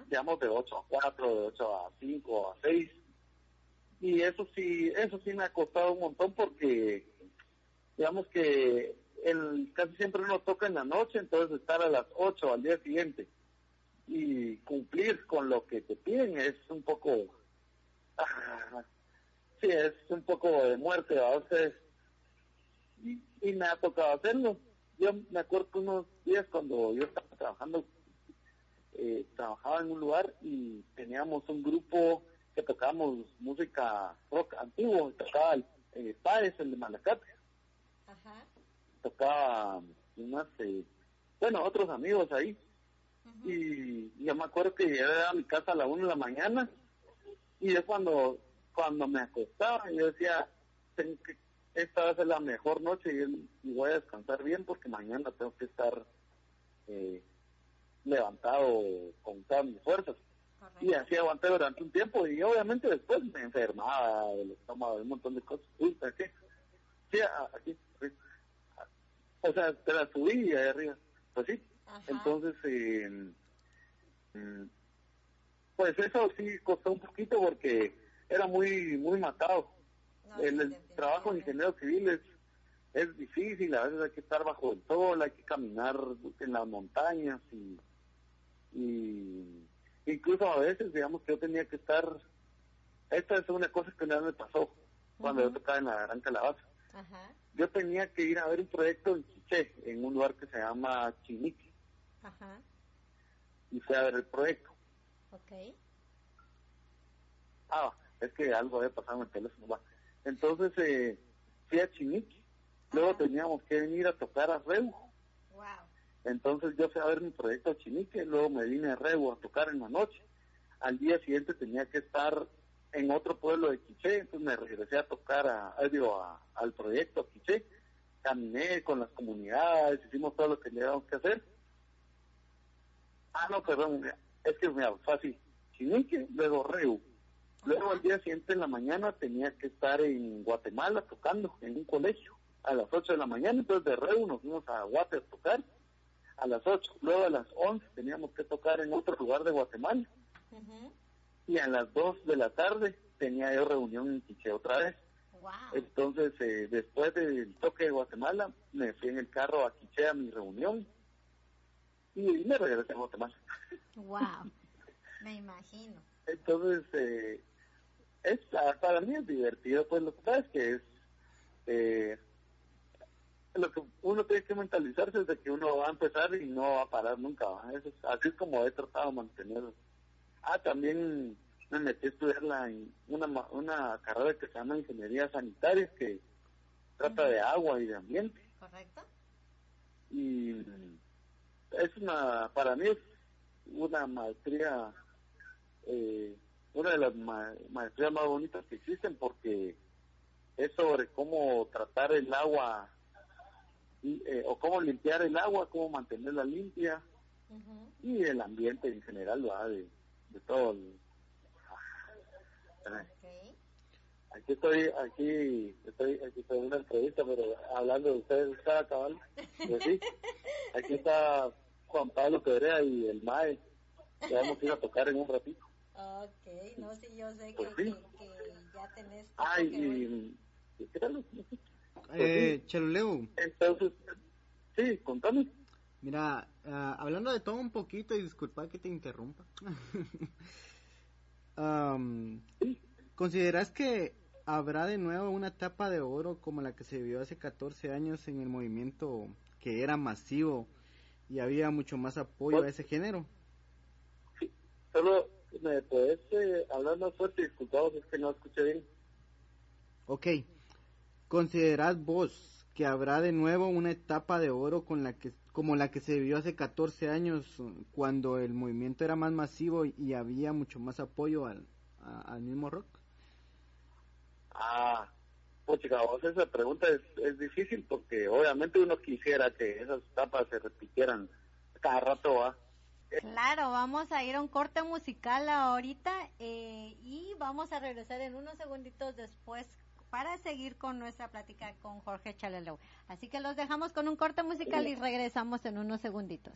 Digamos de 8 a 4, de 8 a 5, a 6 y eso sí, eso sí me ha costado un montón porque digamos que el, casi siempre uno toca en la noche, entonces estar a las 8 al día siguiente y cumplir con lo que te piden es un poco, ah, sí, es un poco de muerte a veces y, y, me ha tocado hacerlo. Yo me acuerdo unos días cuando yo estaba trabajando, eh, trabajaba en un lugar y teníamos un grupo que tocábamos música rock antiguo, tocaba el, eh, el de Malacate. Tocaba unas, eh, bueno, otros amigos ahí. Y yo me acuerdo que llegué a mi casa a la una de la mañana y yo cuando, cuando me acostaba, yo decía, esta va a ser la mejor noche y, voy a descansar bien porque mañana tengo que estar eh, levantado con todas mis fuerzas. Y así aguanté durante un tiempo y obviamente después me enfermaba del estómago, un montón de cosas. Uy, aquí, sí, aquí, o sea, te la subí ahí arriba, pues sí. Entonces, eh, pues eso sí costó un poquito porque era muy muy matado. el, trabajo de ingeniero civil es, es difícil, a veces hay que estar bajo el sol, hay que caminar en las montañas y, y incluso a veces, digamos que yo tenía que estar, esta es una cosa que una vez me pasó cuando yo tocaba en la Gran Calabaza. Yo tenía que ir a ver un proyecto en Chiché, en un lugar que se llama Chinique. Y fui a ver el proyecto. Ok. Ah, es que algo había pasado en el teléfono. Entonces eh, fui a Chinique. Luego teníamos que venir a tocar a Reujo. Entonces yo fui a ver mi proyecto a Chinique, luego me vine a Rebo a tocar en la noche. Al día siguiente tenía que estar en otro pueblo de Quiché, entonces me regresé a tocar a, a, al proyecto Quiché. Caminé con las comunidades, hicimos todo lo que teníamos que hacer. Ah, no, perdón, es que me fue así. Chinique, luego Reu. Luego al día siguiente en la mañana tenía que estar en Guatemala tocando en un colegio a las 8 de la mañana, entonces de Reu nos fuimos a Guate a tocar a las 8, luego a las 11 teníamos que tocar en otro lugar de Guatemala y a las 2 de la tarde tenía yo reunión en Quiché otra vez. Entonces, eh, después del toque de Guatemala, me fui en el carro a Quiché a mi reunión y me regresé a Guatemala. ¡Wow! me imagino. Entonces, eh, es, para mí es divertido, pues lo que pasa es que es... Eh, lo que uno tiene que mentalizarse es de que uno va a empezar y no va a parar nunca. Eso así es como he tratado de mantenerlo. Ah, también me metí a estudiar la, una, una carrera que se llama Ingeniería Sanitaria, que trata de agua y de ambiente. Correcto. Y es una, para mí es una maestría, eh, una de las maestrías más bonitas que existen porque es sobre cómo tratar el agua eh, o cómo limpiar el agua, cómo mantenerla limpia y el ambiente en general, ¿va? De, de todo. Aquí estoy, aquí estoy, aquí estoy en una entrevista, pero hablando de ustedes, está cabal. Pues sí, aquí está Juan Pablo Pedrea y el MAE. Ya vamos a ir a tocar en un ratito. Ok, no, si yo sé pues que, ya tenés. Ay, y, ¿qué tal? Eh, Chaluleu. Entonces, sí, contame. Mira, uh, hablando de todo un poquito, y disculpa que te interrumpa. um, ¿Consideras que habrá de nuevo una etapa de oro como la que se vivió hace 14 años en el movimiento que era masivo y había mucho más apoyo a ese género? Sí, solo me puedes eh, hablar más fuerte, disculpados, es que no escuché bien. Ok. ¿Considerás vos que habrá de nuevo una etapa de oro con la que, como la que se vivió hace 14 años, cuando el movimiento era más masivo y había mucho más apoyo al, al mismo rock? Ah, pues chica, vos esa pregunta es, es difícil porque obviamente uno quisiera que esas etapas se repitieran cada rato, ¿va? Claro, vamos a ir a un corte musical ahorita eh, y vamos a regresar en unos segunditos después para seguir con nuestra plática con Jorge Chalelo. Así que los dejamos con un corte musical y regresamos en unos segunditos.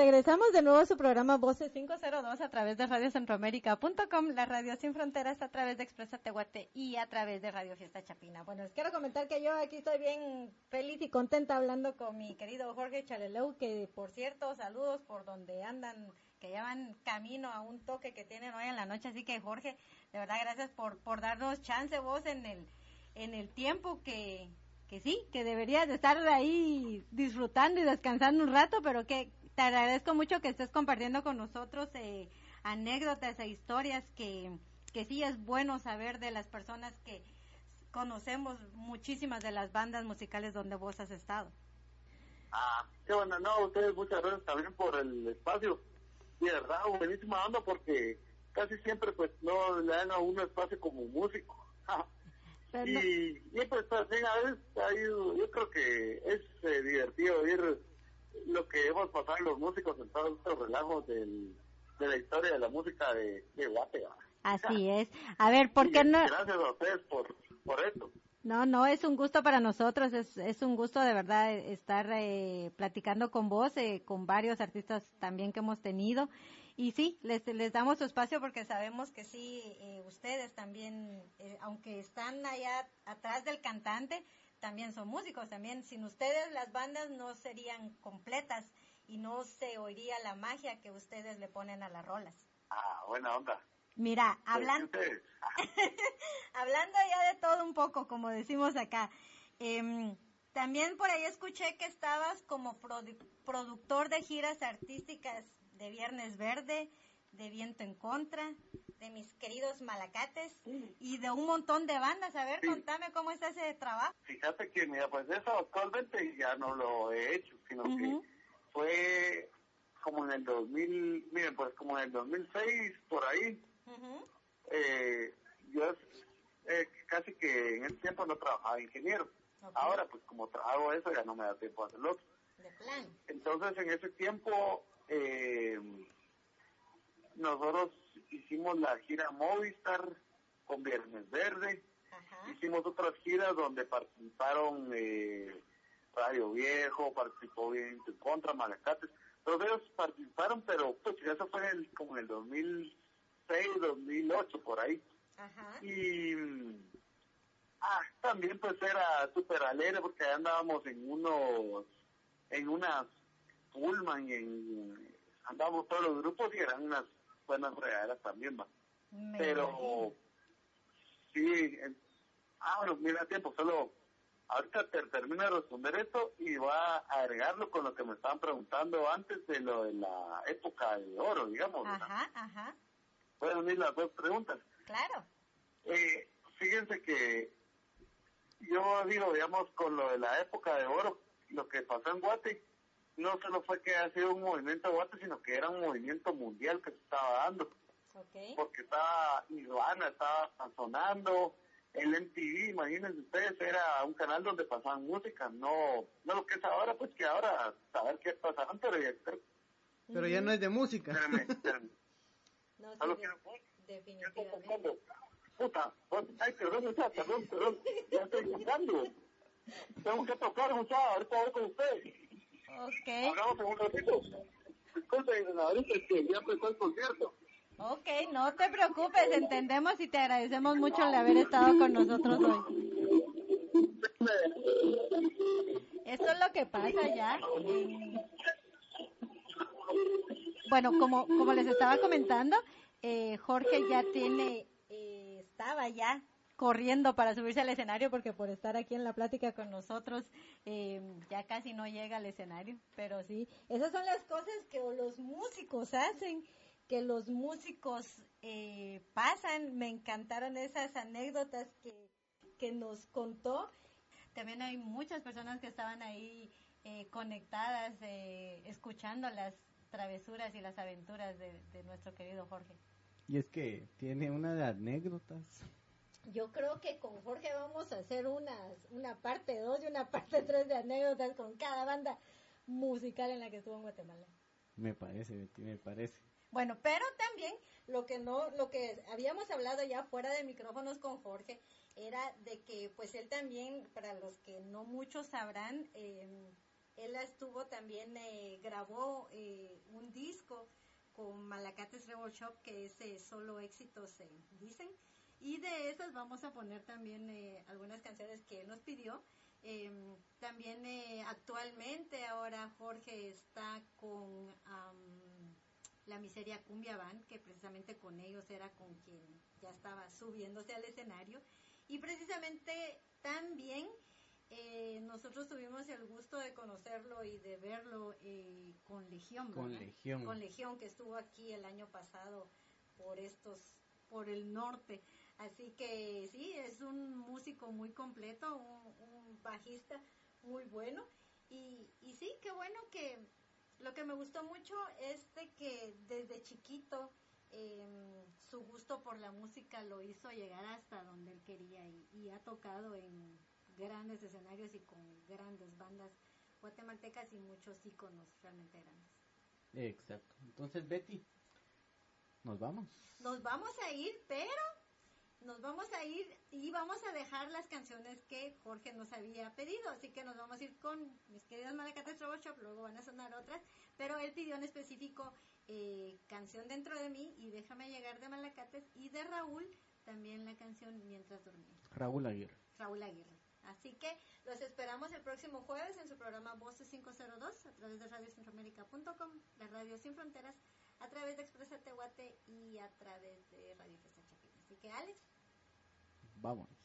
Regresamos de nuevo a su programa Voces 502 a través de radiocentroamérica.com, la radio sin fronteras a través de Expresa Tehuate y a través de Radio Fiesta Chapina. Bueno, les quiero comentar que yo aquí estoy bien feliz y contenta hablando con mi querido Jorge Chaleleu, que por cierto, saludos por donde andan, que llevan camino a un toque que tienen hoy en la noche. Así que Jorge, de verdad gracias por, por darnos chance vos en el, en el tiempo que, que sí, que deberías de estar ahí disfrutando y descansando un rato, pero que te agradezco mucho que estés compartiendo con nosotros eh, anécdotas e historias que, que sí es bueno saber de las personas que conocemos muchísimas de las bandas musicales donde vos has estado. Ah, qué bueno, no, ustedes muchas gracias también por el espacio. Y de verdad, buenísima onda porque casi siempre pues no le dan a uno espacio como músico. y, y, pues también a veces yo creo que es eh, divertido ir lo que hemos pasado los músicos en todos estos relajos del, de la historia de la música de, de Guate. Así es. A ver, ¿por qué no? Gracias a ustedes por, por esto. No, no, es un gusto para nosotros, es, es un gusto de verdad estar eh, platicando con vos, eh, con varios artistas también que hemos tenido. Y sí, les, les damos su espacio porque sabemos que sí, eh, ustedes también, aunque están allá atrás del cantante, también son músicos, también sin ustedes las bandas no serían completas y no se oiría la magia que ustedes le ponen a las rolas. Ah, buena onda. Mira, hablando, hablando ya de todo un poco, como decimos acá, em, también por ahí escuché que estabas como productor de giras artísticas de Viernes Verde, de Viento en Contra, de mis queridos Malacates y de un montón de bandas. A ver, contame cómo está ese trabajo. Fíjate que, mira, pues eso actualmente ya no lo he hecho, sino que fue como en el 2000, miren, pues como en el 2006, por ahí. eh, yo eh, casi que en ese tiempo no trabajaba ingeniero. Ahora, pues como trabajo eso, ya no me da tiempo a hacerlo. De plan. Entonces, en ese tiempo, eh, nosotros hicimos la gira Movistar con Viernes Verde, hicimos otras giras donde participaron eh, Radio Viejo, participó bien contra Malacates, todos ellos participaron, pero pues eso fue el, como en el 2006, 2008, por ahí. Y ah, también pues era súper alegre porque andábamos en unos, en unas Pullman, en, andábamos todos los grupos y eran unas buenas regaderas también, va. Pero, sí, ah, bueno, mira tiempo, solo ahorita te, termino de responder esto y voy a agregarlo con lo que me estaban preguntando antes de lo de la época de oro, digamos. Ajá, ajá. Pueden unir las dos preguntas. Claro. Eh, fíjense que yo digo, digamos, con lo de la época de oro, lo que pasó en Guate, no solo fue que ha sido un movimiento de sino que era un movimiento mundial que se estaba dando. Porque estaba Ivana, estaba sonando, el MTV, imagínense ustedes, era un canal donde pasaban música, no no lo que es ahora, pues que ahora saber qué pasaban, pero ya, pero ya no es de música. No, sí, definitivamente. Puta, ay, perdón, muchacha, perdón, perdón, ya estoy escuchando. Tengo que tocar, muchacha, ahorita voy con usted. Ok. En un ratito. Disculpen, ahorita es que ya empezó el concierto. Ok, no te preocupes, entendemos y te agradecemos mucho el haber estado con nosotros hoy. Eso es lo que pasa ya. Bueno, como, como les estaba comentando, eh, Jorge ya tiene, eh, estaba ya corriendo para subirse al escenario porque por estar aquí en la plática con nosotros eh, ya casi no llega al escenario, pero sí, esas son las cosas que los músicos hacen que los músicos eh, pasan. Me encantaron esas anécdotas que, que, nos contó. También hay muchas personas que estaban ahí eh, conectadas, eh, escuchando las travesuras y las aventuras de, nuestro querido Jorge. Y es que tiene una de anécdotas. Yo creo que con Jorge vamos a hacer unas, una parte 2 y una parte 3 de anécdotas con cada banda musical en la que estuvo en Guatemala. Me parece, Betty, me parece. Bueno, pero también lo que no, lo que habíamos hablado ya fuera de micrófonos con Jorge era de que, pues él también, para los que no muchos sabrán, em, él estuvo también eh, grabó eh, un disco con Malacates Rebel Shop que es eh, solo éxitos se dicen y de esas vamos a poner también algunas canciones que él nos pidió. Em, también actualmente ahora Jorge está con la Miseria Cumbia Band, que precisamente con ellos era con quien ya estaba subiéndose al escenario. Y precisamente también eh, nosotros tuvimos el gusto de conocerlo y de verlo eh, con Legión. Con Legión. Con Legión, que estuvo aquí el año pasado por estos, por el norte. Así que sí, es un músico muy completo, un, bajista muy bueno. Y, y sí, qué bueno que lo que me gustó mucho es de que desde chiquito em, su gusto por la música lo hizo llegar hasta donde él quería y, ha tocado en grandes escenarios y con grandes bandas guatemaltecas y muchos íconos realmente grandes. Exacto. Entonces, Betty, nos vamos. Nos vamos a ir, pero nos vamos a ir y vamos a dejar las canciones que Jorge nos había pedido. Así que nos vamos a ir con mis queridas Malacates Trouble Shop, luego van a sonar otras. Pero él pidió en específico eh, Canción Dentro de mí y Déjame Llegar de Malacates y de Raúl también la canción Mientras Dormía. Raúl Aguirre. Raúl Aguirre. Así que los esperamos el próximo jueves en su programa Voces 502 a través de radiocentroamérica.com, la radio sin fronteras, a través de Expresa Tehuate y a través de Radio Fiesta Así que Alex, Vamos.